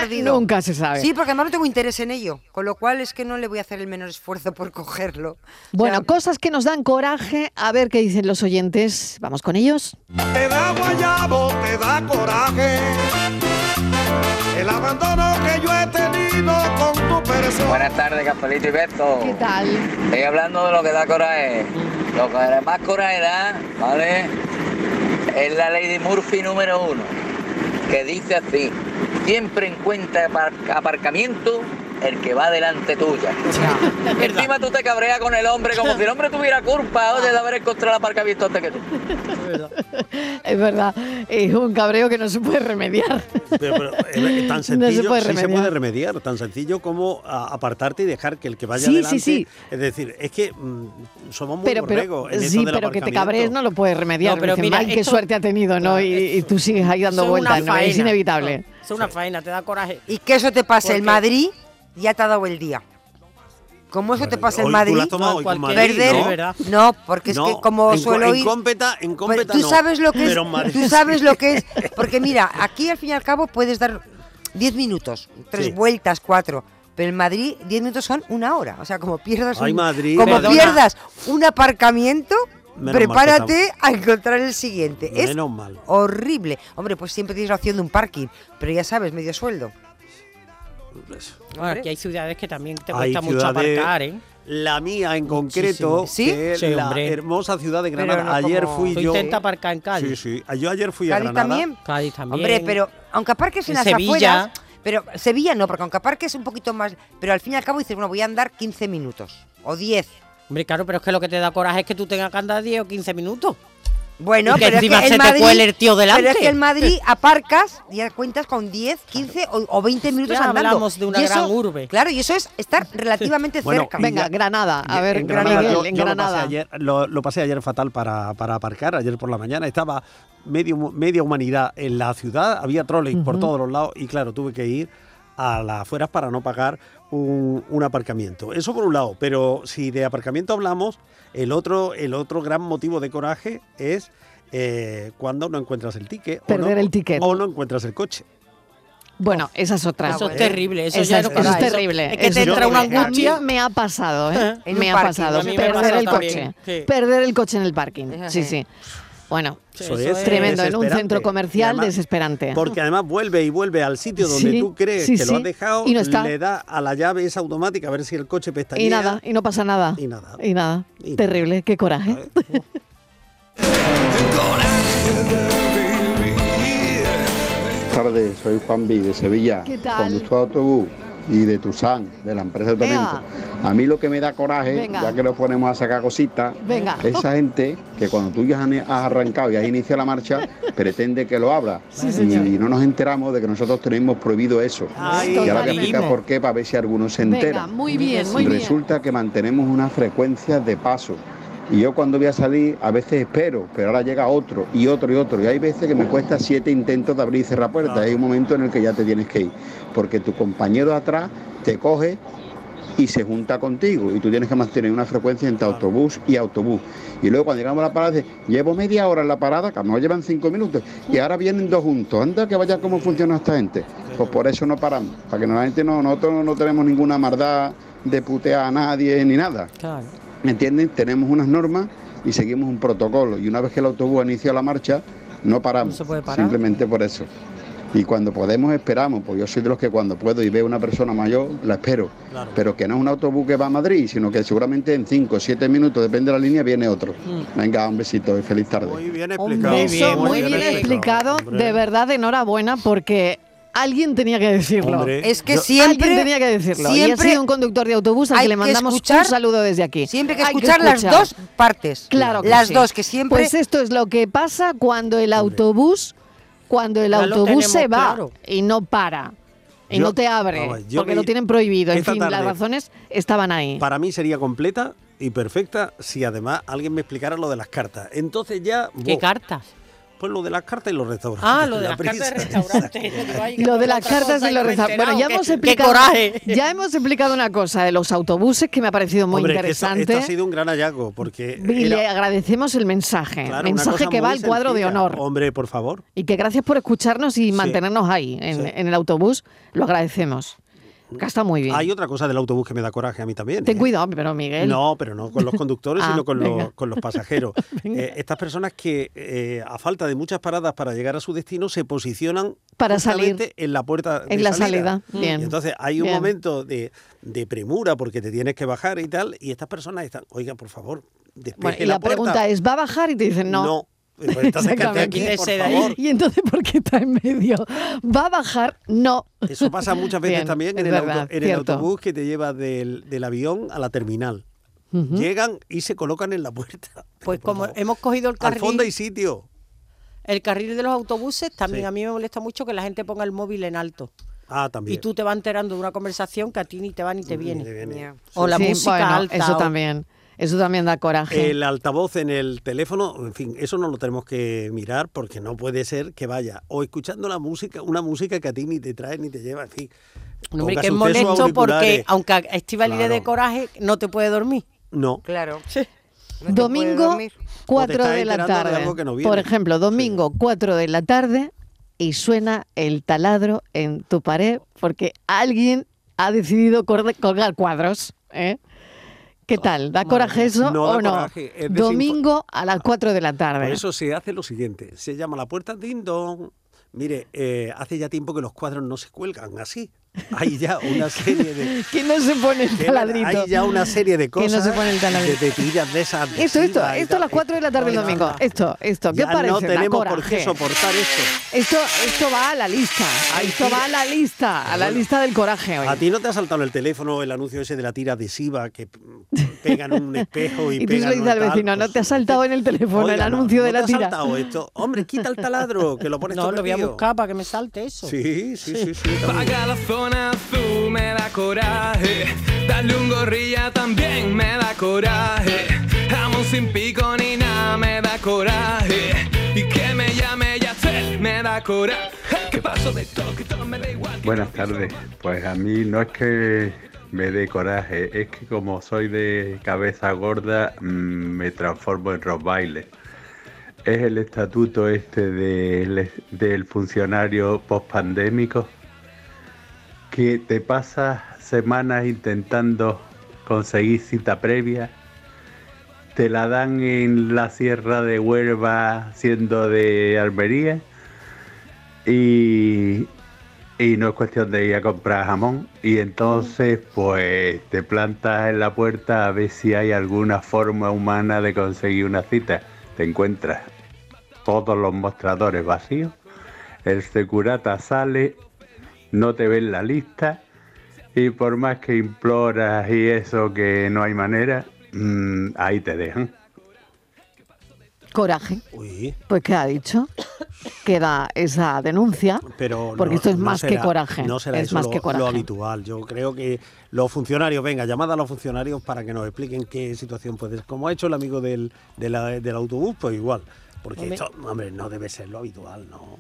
sí, nunca se sabe. Sí, porque además no tengo interés en ello, con lo cual es que no le voy a hacer el menor esfuerzo por cogerlo. Bueno, cosas que nos dan coraje, a ver qué dicen los oyentes. Vamos con ellos. Te da guayabo, te da coraje. El abandono que yo he tenido con tu persona. Buenas tardes, Cafelito y Beto. ¿Qué tal? Estoy hablando de lo que da coraje. Lo que más coraje da, ¿vale? Es la ley de Murphy número uno, que dice así, siempre encuentra apar- aparcamiento el que va delante tuya. Encima tú te cabreas con el hombre como si el hombre tuviera culpa de haber encontrado el aparcamiento antes que tú. Es verdad, es un cabreo que no se puede remediar. Pero, pero, eh, tan No se sencillo, puede sí se remediar. puede remediar, tan sencillo como apartarte y dejar que el que vaya Sí, sí, adelante. sí. Es decir, es que mm, somos muy Pero, pero, borregos en sí, del pero que te cabrees no lo puedes remediar. No, pero Dicen, mira, "Ay, qué esto- suerte ha tenido, ¿no? Y, y tú sigues ahí dando es vueltas, ¿no? Es inevitable. Es una faena, te da coraje. Y que eso te pase el Madrid, ya te ha dado el día. Como eso te pasa tú Madrid, tomado Madrid, perder, ¿no? no, porque es No, que como en, co- suelo en ir, cómpeta, en Pero cómpeta tú no, sabes lo que es, en tú sabes lo que es, porque mira, aquí al fin y al cabo puedes dar 10 minutos, tres Sí. vueltas, cuatro. Pero en Madrid 10 minutos son una hora, o sea, como pierdas Ay, un, Madrid, como perdona. pierdas un aparcamiento, Menos prepárate a encontrar el siguiente. Es Menos mal. horrible. Hombre, pues siempre tienes la opción de un parking, pero ya sabes, medio sueldo. Bueno, aquí hay ciudades que también te Hay cuesta mucho aparcar, ¿eh? La mía en concreto, ¿Sí? que es Sí, la hombre. hermosa ciudad de Granada. no ayer como- fui Tú yo. intenta aparcar en Cádiz. Sí, sí. Yo ayer fui a Cádiz Granada. también. Cádiz también. Hombre, pero aunque aparques en, En las Sevilla. afueras, pero Sevilla no, porque aunque aparques un poquito más, pero al fin y al cabo dices, bueno, voy a andar 15 minutos o 10. Hombre, claro, pero es que lo que te da coraje es que tú tengas que andar 10 o 15 minutos. Bueno, Y que pero es que encima en se te Madrid, cuele el tío delante. Pero es que en Madrid aparcas y ya cuentas con 10, 15 o, o 20 minutos Ya andando. hablamos de una Y eso- gran urbe. Claro, y eso es estar relativamente Bueno, cerca. Venga, ya- Granada. A ver, en Granada, yo, en yo lo, pasé ayer, lo, lo pasé ayer fatal para, para aparcar, ayer por la mañana. Estaba medio, media humanidad en la ciudad, había troles por Ujú. todos los lados y claro, tuve que ir a las afueras para no pagar un, un aparcamiento. Eso por un lado, pero si de aparcamiento hablamos, el otro, el otro gran motivo de coraje es eh, cuando no encuentras el ticket. Perder o no, el ticket. O no encuentras el coche. Bueno, esa es otra. Eso es terrible, eso Esa ya es, no eso es eso- terrible. es que Eso te entra una. A angustia. mí me ha pasado, ¿eh? Me ha pasado. Perder el también, coche. sí. Perder el coche en el parking. Sí, sí. Bueno, Eso es es tremendo. En un centro comercial además- desesperante. Porque además vuelve y vuelve al sitio donde Sí, tú crees sí, que lo has dejado, Y no está. le da a la llave esa automática a ver si el coche pestañea. Y nada, y no pasa nada. Y nada. Y nada. Y nada. Terrible, qué coraje. Buenas tardes, soy Juan B de Sevilla, ¿Qué tal? conductor de autobús. Y de Tusan, de la empresa de Tormento. A mí lo que me da coraje, Venga. ya que nos ponemos a sacar cositas, Venga. esa gente que cuando tú ya has arrancado y has iniciado la marcha, pretende que lo abra. Sí, y no nos enteramos de que nosotros tenemos prohibido eso. Ay, y ahora totalmente. explicar por qué, para ver si alguno se entera. Venga, muy bien, muy bien. Resulta que mantenemos una frecuencia de paso. Y yo cuando voy a salir, a veces espero, pero ahora llega otro y otro y otro. Y hay veces que me cuesta siete intentos de abrir y cerrar puertas. Hay un momento en el que ya te tienes que ir. Porque tu compañero de atrás te coge y se junta contigo. Y tú tienes que mantener una frecuencia entre autobús y autobús. Y luego cuando llegamos a la parada, dice, llevo media hora en la parada, que no llevan cinco minutos. Y ahora vienen dos juntos. Anda que vaya cómo funciona esta gente. Pues por eso no paramos. Para que normalmente no, nosotros no tenemos ninguna maldad de putear a nadie ni nada. ¿Me entienden? Tenemos unas normas y seguimos un protocolo. Y una vez que el autobús inicia la marcha, no paramos. se puede parar. Simplemente por eso. Y cuando podemos esperamos, pues yo soy de los que cuando puedo y veo una persona mayor, la espero. Pero que no es un autobús que va a Madrid, sino que seguramente en 5 o 7 minutos, depende de la línea, viene otro. Mm. Venga, un besito y feliz tarde. Muy bien Un beso muy bien, explicado, de verdad, enhorabuena, porque alguien tenía que decirlo. Hombre, Es que yo- siempre- Alguien tenía que decirlo. y siempre ha sido un conductor de autobús al que le que mandamos escuchar- un saludo desde aquí. Siempre hay que Hay escuchar las escuchar. dos partes. Claro que Las sí. dos, que siempre... Pues esto es lo que pasa cuando el autobús, cuando el Ya autobús se va claro. y no para. Y Yo- no te abre, porque me- lo tienen prohibido. En fin, las razones estaban ahí. Para mí sería completa y perfecta si además alguien me explicara lo de las cartas. Entonces ya... ¿Qué cartas? Pues lo de las cartas y los restaurantes. Ah, lo de La las cartas de prisa. restaurante. Lo de las cartas y los restaurantes. Bueno, ya hemos explicado. coraje! Ya hemos explicado una cosa de los autobuses que me ha parecido muy Hombre, que esto- interesante. Esto ha sido un gran hallazgo porque... Y le agradecemos el mensaje. claro, mensaje que va al cuadro de honor. Hombre, por favor. Y que gracias por escucharnos y mantenernos ahí, en, en el autobús. Lo agradecemos. Está muy bien. Hay otra cosa del autobús que me da coraje a mí también. Ten ¿eh? cuidado, pero Miguel. No, pero no con los conductores, Ah, sino con los, con los pasajeros. Eh, estas personas que, eh, a falta de muchas paradas para llegar a su destino, se posicionan Para salir. en la puerta de En la salida. Y Bien. entonces hay un Bien. momento de, de premura porque te tienes que bajar y tal, y estas personas están, oiga, por favor, Bueno, y la, la, pregunta es, ¿va a bajar? Y te dicen no. No. Pues entonces. Y entonces, ¿por qué está en medio? ¿Va a bajar? No. Eso pasa muchas veces Bien, también en, el, auto- verdad, en el cierto. autobús que te lleva del, del avión a la terminal. Llegan y se colocan en la puerta. Pues como hemos cogido el Al carril... fondo hay sitio. El carril de los autobuses también Sí. a mí me molesta mucho que la gente ponga el móvil en alto. Ah, también. Y tú te vas enterando de una conversación que a ti ni te va ni te viene. viene. O la Sí, música bueno, alta. Eso o- también. Eso también da coraje. El altavoz en el teléfono, en fin, eso no lo tenemos que mirar porque no puede ser que vaya o escuchando la música, una música que a ti ni te trae ni te lleva, en fin. Hombre, Póngase que es molesto porque aunque Estivali le dé Claro. coraje, no te puede dormir. No. Claro. Domingo, 4 estás de la de tarde. no. Por ejemplo, domingo, 4 de la tarde y suena el taladro en tu pared porque alguien ha decidido colgar cuadros. ¿eh? ¿Qué tal? ¿Da coraje eso No o no? coraje, es desinfo- Domingo a las 4 de la tarde. Por eso se hace lo siguiente, se llama la puerta ding dong. Mire, eh, hace ya tiempo que los cuadros no se cuelgan así. Hay ya una serie de que no se pone el que taladrito. Hay ya una serie de Que no cosas se pone el taladrito. de, tiras de esas Esto, esto, esto a las 4 de la tarde el domingo. Esto, esto, ¿qué Ya parece? no tenemos por qué soportar esto. Esto, esto va a la lista. Esto va a la lista, a la lista del coraje hoy. ¿A ti no te ha saltado el teléfono el anuncio ese de la tira adhesiva que pegan un espejo y, Y tú se pegan lo dices al tal? vecino, no te ha saltado en el teléfono Oiga, el no, anuncio ¿no de te la ha tira. saltado esto? Hombre, quita el taladro, que lo pones No, todo lo voy a buscar para que me salte eso. Sí, sí, sí, sí. Paga zona azul, me da coraje. Darle un gorrilla también me da coraje. Jamón sin pico ni nada me da coraje. Y que me llame Yacel me da coraje. ¿Qué pasó de todo? Que todo me da igual. Buenas tardes. Pues a mí no es que me dé coraje, es que como soy de cabeza gorda, mm, me transformo en Rottweiler. Es el estatuto este del, del funcionario pospandémico que te pasas semanas intentando conseguir cita previa, te la dan en la sierra de Huelva siendo de Almería y, y no es cuestión de ir a comprar jamón. Y entonces, pues te plantas en la puerta a ver si hay alguna forma humana de conseguir una cita. Te encuentras todos los mostradores vacíos. El securata sale, no te ve en la lista Y por más que imploras y eso que no hay manera, mm, ahí te dejan. Coraje. Pues ¿qué ha dicho? Queda esa denuncia. Pero porque no- esto es no más que coraje. No será es eso más lo, que coraje. lo habitual. Yo creo que los funcionarios, venga, llamad a los funcionarios para que nos expliquen qué situación puede Como ha hecho el amigo del, de la- del autobús, pues igual. Porque Hombre. esto, hombre, no debe ser lo habitual, ¿no?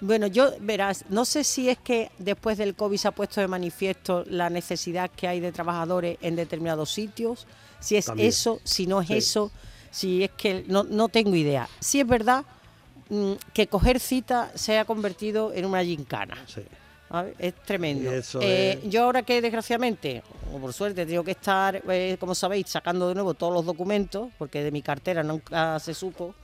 Bueno, yo, verás, no sé si es que después del COVID se ha puesto de manifiesto la necesidad que hay de trabajadores en determinados sitios, si es También. eso, si no es Sí. eso, si es que no, no tengo idea. Si es verdad mm, que coger cita se ha convertido en una gincana. ¿vale? Es tremendo. Eh, es. Yo ahora que desgraciadamente, o por suerte, tengo que estar, eh, como sabéis, sacando de nuevo todos los documentos, porque de mi cartera nunca se supo.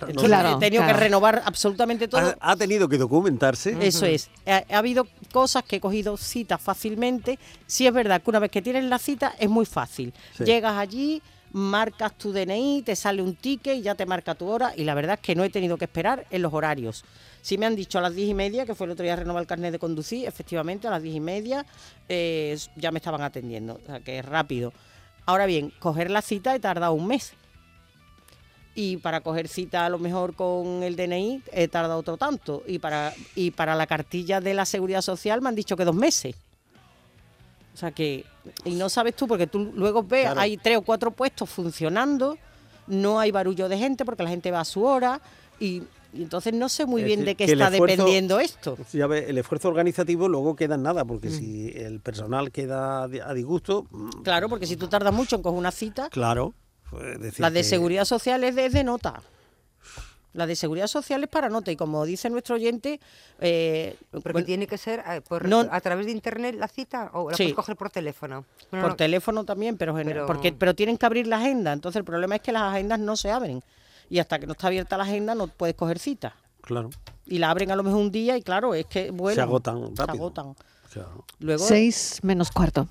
Entonces, Claro, he tenido claro. que renovar absolutamente todo. Ha, ha tenido que documentarse. Eso es. Ha, ha habido cosas que he cogido citas fácilmente. Sí es verdad que una vez que tienes la cita es muy fácil. Sí. Llegas allí, marcas tu DNI, te sale un ticket y ya te marca tu hora. Y la verdad es que no he tenido que esperar en los horarios. Si me han dicho a las diez y media, que fue el otro día renovar el carnet de conducir, efectivamente a las diez y media eh, ya me estaban atendiendo. O sea que es rápido. Ahora bien, coger la cita he tardado un mes. Y para coger cita a lo mejor con el DNI he tardado otro tanto. Y para, y para la cartilla de la seguridad social me han dicho que dos meses. O sea que, y no sabes tú, porque tú luego ves, Claro. hay tres o cuatro puestos funcionando, no hay barullo de gente porque la gente va a su hora y, y entonces no sé muy Es bien decir, de qué está esfuerzo- dependiendo esto. Ya ves, el esfuerzo organizativo luego queda en nada, porque Mm. si el personal queda a disgusto, Claro, porque si tú tardas mucho en coger una cita, claro. Pues, decir la de que- seguridad social es de, es de nota. La de seguridad social es para nota y como dice nuestro oyente... Eh, Porque bueno, tiene que ser eh, por, No- a través de internet la cita o la Sí. puedes coger por teléfono. No, por no, teléfono también, pero, Pero- porque, pero tienen que abrir la agenda. Entonces el problema es que las agendas no se abren. Y hasta que no está abierta la agenda no puedes coger cita. Claro. Y la abren a lo mejor un día y claro, es que bueno, Se agotan Se rápido. agotan. Luego, Seis menos cuarto.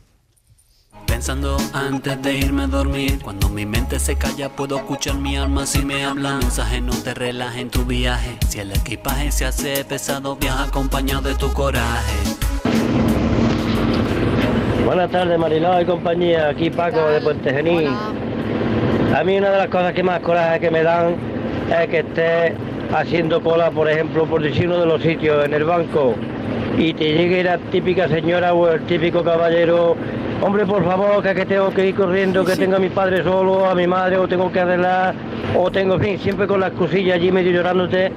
Pensando antes de irme a dormir, cuando mi mente se calla puedo escuchar mi alma si me habla. Mensaje no te relaja en tu viaje. Si el equipaje se hace pesado, viaja acompañado de tu coraje. Buenas tardes, Mariló y compañía. Aquí Paco de Puente Genil. A mí una de las cosas que más coraje que me dan es que estés haciendo cola, por ejemplo, por decir uno de los sitios, en el banco, y te llegue la típica señora o el típico caballero, hombre, por favor, que, que tengo que ir corriendo, que tengo a mi padre solo, a mi madre, o tengo que arreglar, o tengo, en fin, siempre con las cosillas allí medio llorándote.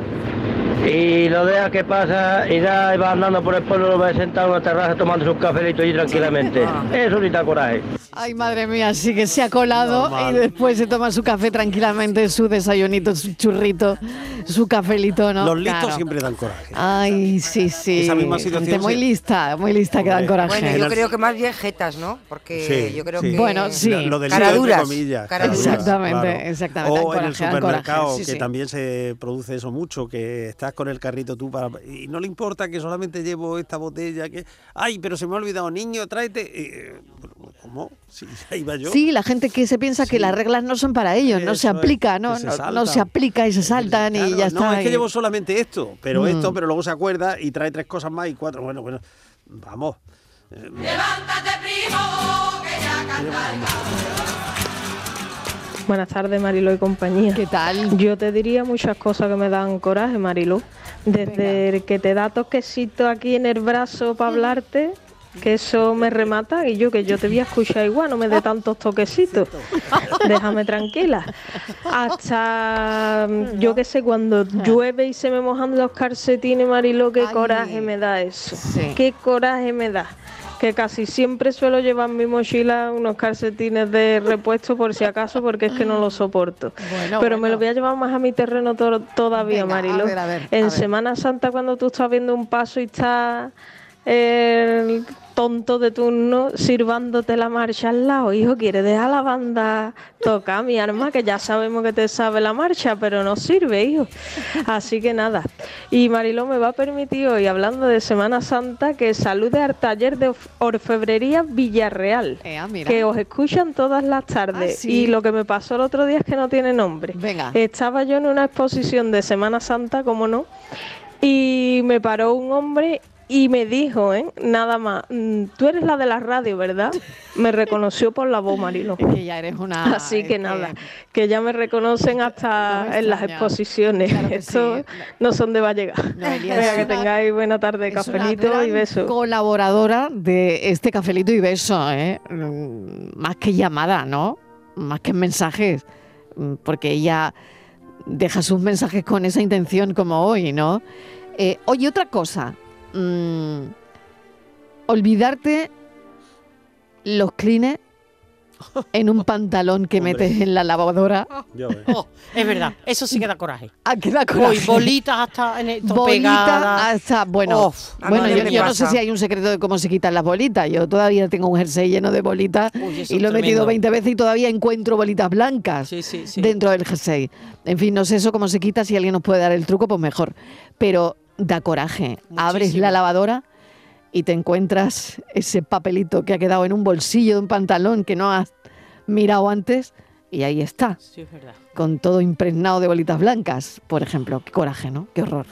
Y lo dejas que pasa y ya va andando por el pueblo, lo ves sentado en una terraza tomando un cafelito allí tranquilamente. Eso sí da coraje. Ay, madre mía, sí que se ha colado Normal. y después se toma su café tranquilamente, su desayunito, su churrito, su cafelito, ¿no? Los listos Claro. siempre dan coraje. Ay, sí, sí. Esa misma situación Gente muy lista, muy lista que dan coraje. Bueno, yo creo que más bien jetas, ¿no? Porque Sí, yo creo sí. que... Bueno, sí. Lo, lo del Cara lío, entre duras, comillas, cara duras. Exactamente, exactamente, O en el supermercado, sí, que también se produce eso mucho, que estás con el carrito tú para, y no le importa que solamente llevo esta botella, que, ay, pero se me ha olvidado, niño, tráete. Eh, ¿Cómo? Sí, ahí va yo. Sí, la gente que se piensa que las reglas no son para ellos, no se aplica, ¿no? que se No, se aplica y se saltan y ya está. No, es que llevo solamente esto, pero Mm. esto, pero luego se acuerda y trae tres cosas más y cuatro. Bueno, bueno, vamos. Eh, Buenas tardes, Marilo y compañía. ¿Qué tal? Yo te diría muchas cosas que me dan coraje, Marilo. Desde el que te da toquecito aquí en el brazo para hablarte, que eso me remata, y yo que yo te voy a escuchar igual, no me dé tantos toquecitos. Déjame tranquila. Hasta, mm, yo que sé, cuando llueve y se me mojan los calcetines, Marilo, qué coraje me da eso. Qué coraje me da. Que casi siempre suelo llevar en mi mochila unos calcetines de repuesto por si acaso, porque es que no los soporto. Bueno, Pero me lo voy a llevar más a mi terreno to- todavía, Venga, a Marilo. ver, a ver, en a. Semana Santa, cuando tú estás viendo un paso y estás el tonto de turno sirvándote la marcha al lado, hijo, quiere dejar la banda tocar mi arma, que ya sabemos que te sabe la marcha, pero no sirve, hijo. Así que nada. Y Mariló me va a permitir hoy, hablando de Semana Santa, que salude al taller de orf- orfebrería Villarreal, mira. que os escuchan todas las tardes. Ah, sí. Y lo que me pasó el otro día es que no tiene nombre. Venga. Estaba yo en una exposición de Semana Santa, como no, y me paró un hombre y me dijo, ¿eh? Nada más, "Mm, tú eres la de la radio, ¿verdad? Me reconoció por la voz, Marilo. Es que ya eres una... Así que nada, que ya me reconocen hasta en las exposiciones. Claro que Esto sí. no son de Venga, es que una- tengáis buena tarde, cafelito y besos. colaboradora de este cafelito y beso, ¿eh? Mm, Más que llamada, ¿no? Más que mensajes, mm, porque ella deja sus mensajes con esa intención como hoy, ¿no? Eh, oye, otra cosa, mm, olvidarte los clines en un pantalón que metes en la lavadora. Oh, es verdad, eso sí que da coraje. Ah, que da Uy, coraje. bolitas hasta en esto Bolita pegadas. hasta, bueno, mí bueno no yo, no sé si hay un secreto de cómo se quitan las bolitas. Yo todavía tengo un jersey lleno de bolitas Uy, y lo he metido tremendo. 20 veces y todavía encuentro bolitas blancas Sí, sí, sí. dentro del jersey. En fin, no sé eso cómo se quita. Si alguien nos puede dar el truco, pues mejor. Pero da coraje. Abres la lavadora y te encuentras ese papelito que ha quedado en un bolsillo de un pantalón que no has mirado antes y ahí está, Sí, es verdad. con todo impregnado de bolitas blancas, por ejemplo. Qué coraje, ¿no? Qué horror.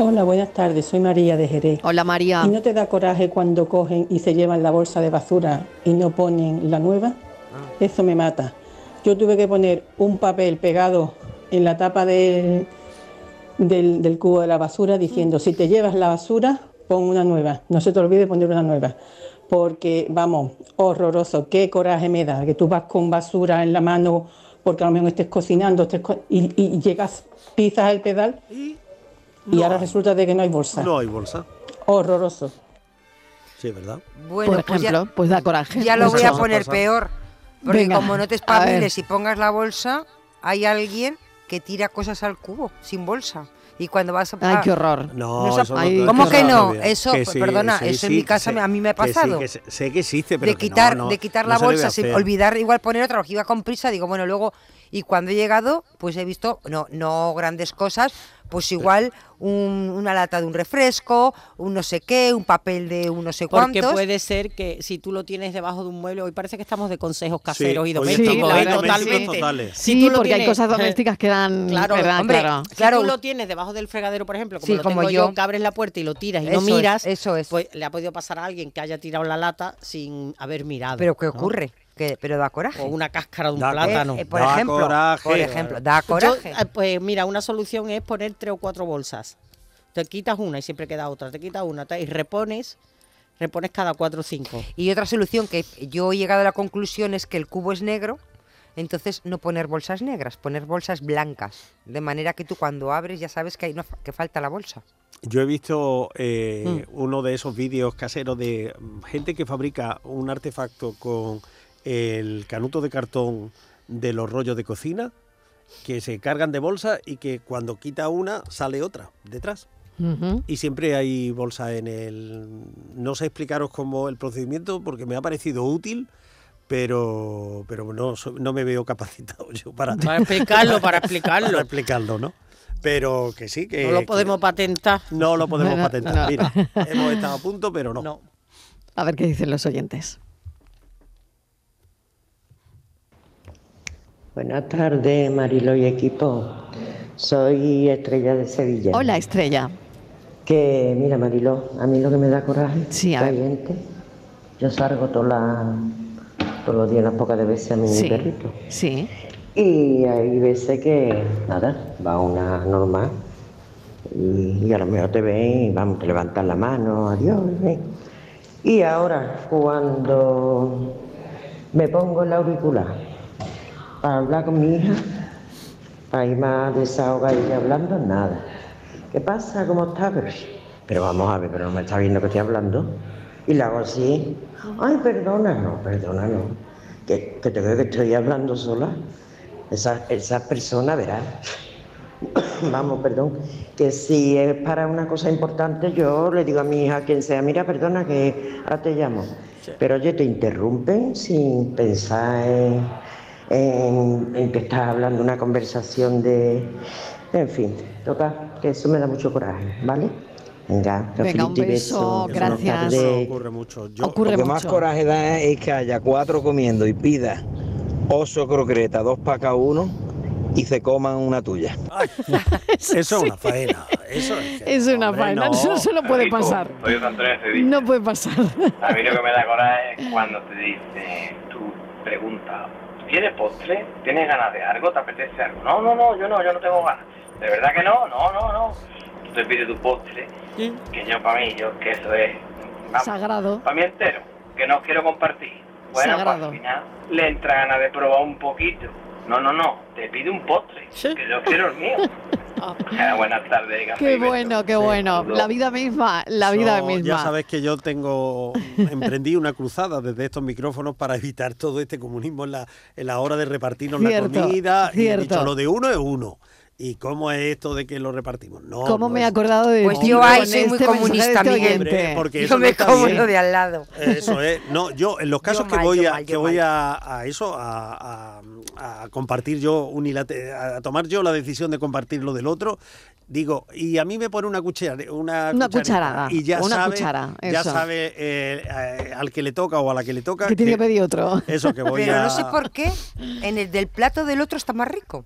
Hola, buenas tardes. Soy María de Jerez. Hola María. ¿Y no te da coraje cuando cogen y se llevan la bolsa de basura y no ponen la nueva? Eso me mata. Yo tuve que poner un papel pegado en la tapa del, del, del cubo de la basura diciendo, si te llevas la basura, pon una nueva. No se te olvide poner una nueva. Porque, vamos, horroroso. Qué coraje me da que tú vas con basura en la mano porque a lo mejor estés cocinando estés co- y, y llegas, pisas el pedal y ahora resulta de que no hay bolsa. No hay bolsa. Horroroso. Sí, ¿verdad? Bueno, por pues ya- ejemplo, pues da coraje. Ya lo voy a poner peor. Porque Venga, como no te espabiles y pongas la bolsa, hay alguien que tira cosas al cubo sin bolsa. Y cuando vas a... Ay, qué horror. No, eso Ay, ¿Cómo que no? Eso, Que sí, perdona, sí, eso en sí, mi casa que me- a mí me ha que sí, pasado. que sé, sé que existe, pero de que quitar, no, no, de quitar la bolsa, sin olvidar igual poner otra, porque iba con prisa, digo, bueno, luego, y cuando he llegado, pues he visto, no, no grandes cosas, pues igual un- una lata de un refresco, un no sé qué, un papel de un no sé Porque cuántos. puede ser que si tú lo tienes debajo de un mueble, hoy parece que estamos de consejos caseros y domésticos, ¿eh? totalmente. totales. Sí, lo porque hay cosas domésticas que dan... Claro, ¿verdad? hombre, Claro. si Claro. tú lo tienes debajo del fregadero, por ejemplo, como Sí, lo como tengo yo. yo, que abres la puerta y lo tiras y Eso no es, miras, eso es. pues le ha podido pasar a alguien que haya tirado la lata sin haber mirado. Pero ¿qué ¿no? Que, pero da coraje. O una cáscara de un Da plátano. Eh, eh, por Da ejemplo, coraje. por ejemplo, da Yo, coraje. eh, pues mira, una solución es poner tres o cuatro bolsas. Te quitas una y siempre queda otra, te quitas una y repones, repones cada cuatro o cinco. Y otra solución que yo he llegado a la conclusión es que el cubo es negro, entonces no poner bolsas negras, poner bolsas blancas, de manera que tú cuando abres ya sabes que, hay, que falta la bolsa. Yo he visto eh, Mm. uno de esos vídeos caseros de gente que fabrica un artefacto con el canuto de cartón de los rollos de cocina que se cargan de bolsa y que cuando quita una sale otra detrás. Y siempre hay bolsa en el... No sé explicaros cómo el procedimiento porque me ha parecido útil, pero, pero no, no me veo capacitado yo para... Para explicarlo, para explicarlo. para explicarlo, ¿no? Pero que sí, que... No lo que- podemos patentar. no lo podemos no, patentar. no. Mira, hemos estado a punto, pero no. No. A ver qué dicen los oyentes. Buenas tardes, Marilo y equipo. Soy Estrella de Sevilla. Hola, Estrella. Que, mira, Marilo, a mí lo que me da coraje Sí, a ver. gente. Yo salgo todos los días, unas pocas de veces a mi Sí. perrito. Sí. Y hay veces que, nada, va una normal y, y a lo mejor te ven y vamos, te levantan la mano, adiós. Y ahora, cuando me pongo el auricular para hablar con mi hija, para ir más desahogada y hablando, nada. ¿Qué pasa? ¿Cómo está? Pero, pero vamos a ver, pero no me está viendo que estoy hablando. Y le hago así, ay, perdona, no, perdona, no. Que, que te veo que estoy hablando sola. Esa, esa persona verá. Vamos, perdón. Que si es para una cosa importante, yo le digo a mi hija, quien sea, mira, perdona, que ahora te llamo. Pero oye, te interrumpen sin pensar en, en- en que estás hablando una conversación de. En fin, toca, que eso me da mucho coraje, ¿vale? Venga, Venga, un beso, besos. gracias. Tardes. ocurre mucho. Ocurre Lo que más mucho. coraje da es que haya cuatro comiendo y pida oso croqueta, dos para cada uno y se coman una tuya. Eso es una faena. Eso es. que- Es una hombre, faena, no. eso, eso no puede pasar. Soy Sevilla. No puede pasar. A mí lo que me da coraje es cuando te dice, tú preguntas, ¿tienes postre? ¿Tienes ganas de algo? ¿Te apetece algo? No, no, no, yo no, yo no tengo ganas. ¿De verdad que no? No, no, no. Tú te pides tu postre, que yo para mí, yo que eso es, vamos, Sagrado. para mí entero, que no quiero compartir. Bueno, pues Sagrado. al final le entra ganas de probar un poquito. No, no, no, te pide un postre, que yo quiero el mío. Buenas tardes, café Qué bueno, qué bueno. La vida misma, la vida misma. Ya sabes que yo tengo emprendí una cruzada desde estos micrófonos para evitar todo este comunismo en la, en la hora de repartirnos Cierto, la comida. Y he cierto. dicho, lo de uno es uno. ¿Y cómo es esto de que lo repartimos? No, ¿Cómo no me he acordado de Pues yo ahí soy muy este comunista, de este Miguel. Porque Yo no me como bien. lo de al lado. Eso es. No, yo en los casos Yo que mal, voy a mal, que voy a, a eso a, a- a compartir yo unilate- a tomar yo la decisión de compartir lo del otro, digo, y a mí me pone una cuchara, una, Una cucharada, y ya una sabe, cuchara, ya sabe eh, eh, al que le toca o a la que le toca Que tiene que pedir otro. eso que voy Pero a no sé por qué en el del plato del otro está más rico.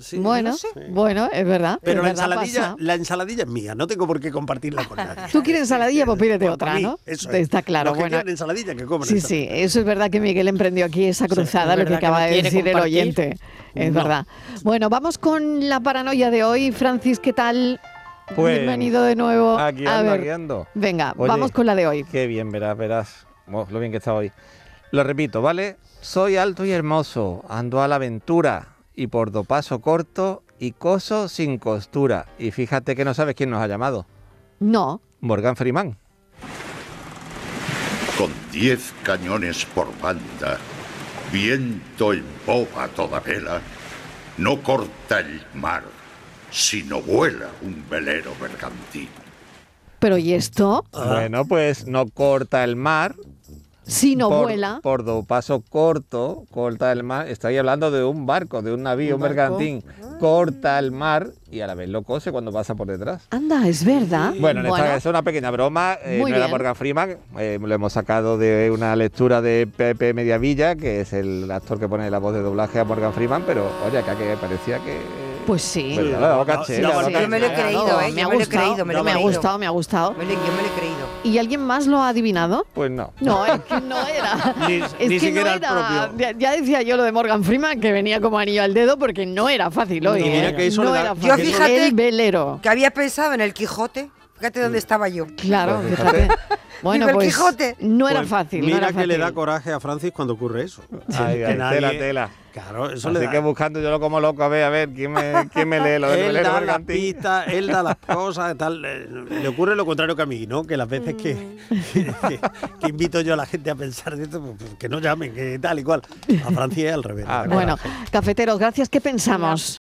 Sí, bueno, no sé. bueno, es verdad. Pero es la verdad, ensaladilla, pasa. la ensaladilla es mía, no tengo por qué compartirla con nadie. Tú quieres ensaladilla, pues pídete otra, mí, ¿no? eso es. Está claro. Los que Bueno, ensaladilla que coman sí, ensaladilla. sí, eso es verdad que Miguel emprendió aquí esa cruzada, es lo que acaba no de decir el oyente. Es No. verdad. Bueno, vamos con la paranoia de hoy. Francis, ¿qué tal? Pues, Bienvenido de nuevo. Aquí A ando, ver, aquí ando. venga, Oye, vamos con la de hoy. Qué bien, verás, verás. Oh, lo bien que está hoy. Lo repito, ¿vale? Soy alto y hermoso, ando a la aventura y por do paso corto y coso sin costura. Y fíjate que no sabes quién nos ha llamado. No. Morgan Freeman. Con diez cañones por banda, viento en popa toda vela, no corta el mar, sino vuela un velero bergantín. Pero ¿y esto? Bueno, pues no corta el mar. Si no por, vuela. Por do paso corto, corta el mar. Estoy hablando de un barco, de un navío, un, ¿Un barco? bergantín. Corta el mar y a la vez lo cose cuando pasa por detrás. Anda, es verdad. Bueno, en esta es una pequeña broma. eh, no era. Morgan Freeman. eh, lo hemos sacado de una lectura de Pepe Mediavilla, que es el actor que pone la voz de doblaje a Morgan Freeman. Pero oye, que, que parecía que. Pues sí. Pues Sí, Yo me lo he creído, ¿eh? Me Yo ha me lo he gustado, creído, me ha gustado, me ha gustado. Me lo- yo me lo he creído. ¿Y alguien más lo ha adivinado? Pues no. No, es que no era. Ni- es ni que siquiera no el era. propio. Ya, ya decía yo lo de Morgan Freeman que venía como anillo al dedo porque no era fácil hoy. Y mira ¿eh? que eso no da- era Yo fácil. fíjate El velero. que había pensado en el Quijote. Fíjate dónde estaba yo. Claro, Pues fíjate. Bueno, Digo, el pues Quijote. no era Pues fácil. Mira no era que le da coraje a Francis cuando ocurre eso. Ay, Que ay, nadie- tela, tela. Claro, eso Así le da. que buscando yo lo como loco, a ver, a ver, ¿quién me, quién me lee lo él da las pistas, él da las cosas, tal. eh, Le ocurre lo contrario que a mí, ¿no? Que las veces que, que, que invito yo a la gente a pensar de esto, pues, que no llamen, que tal y cual. A Francia es al revés. Ah, Bueno, cafeteros, gracias. ¿Qué pensamos?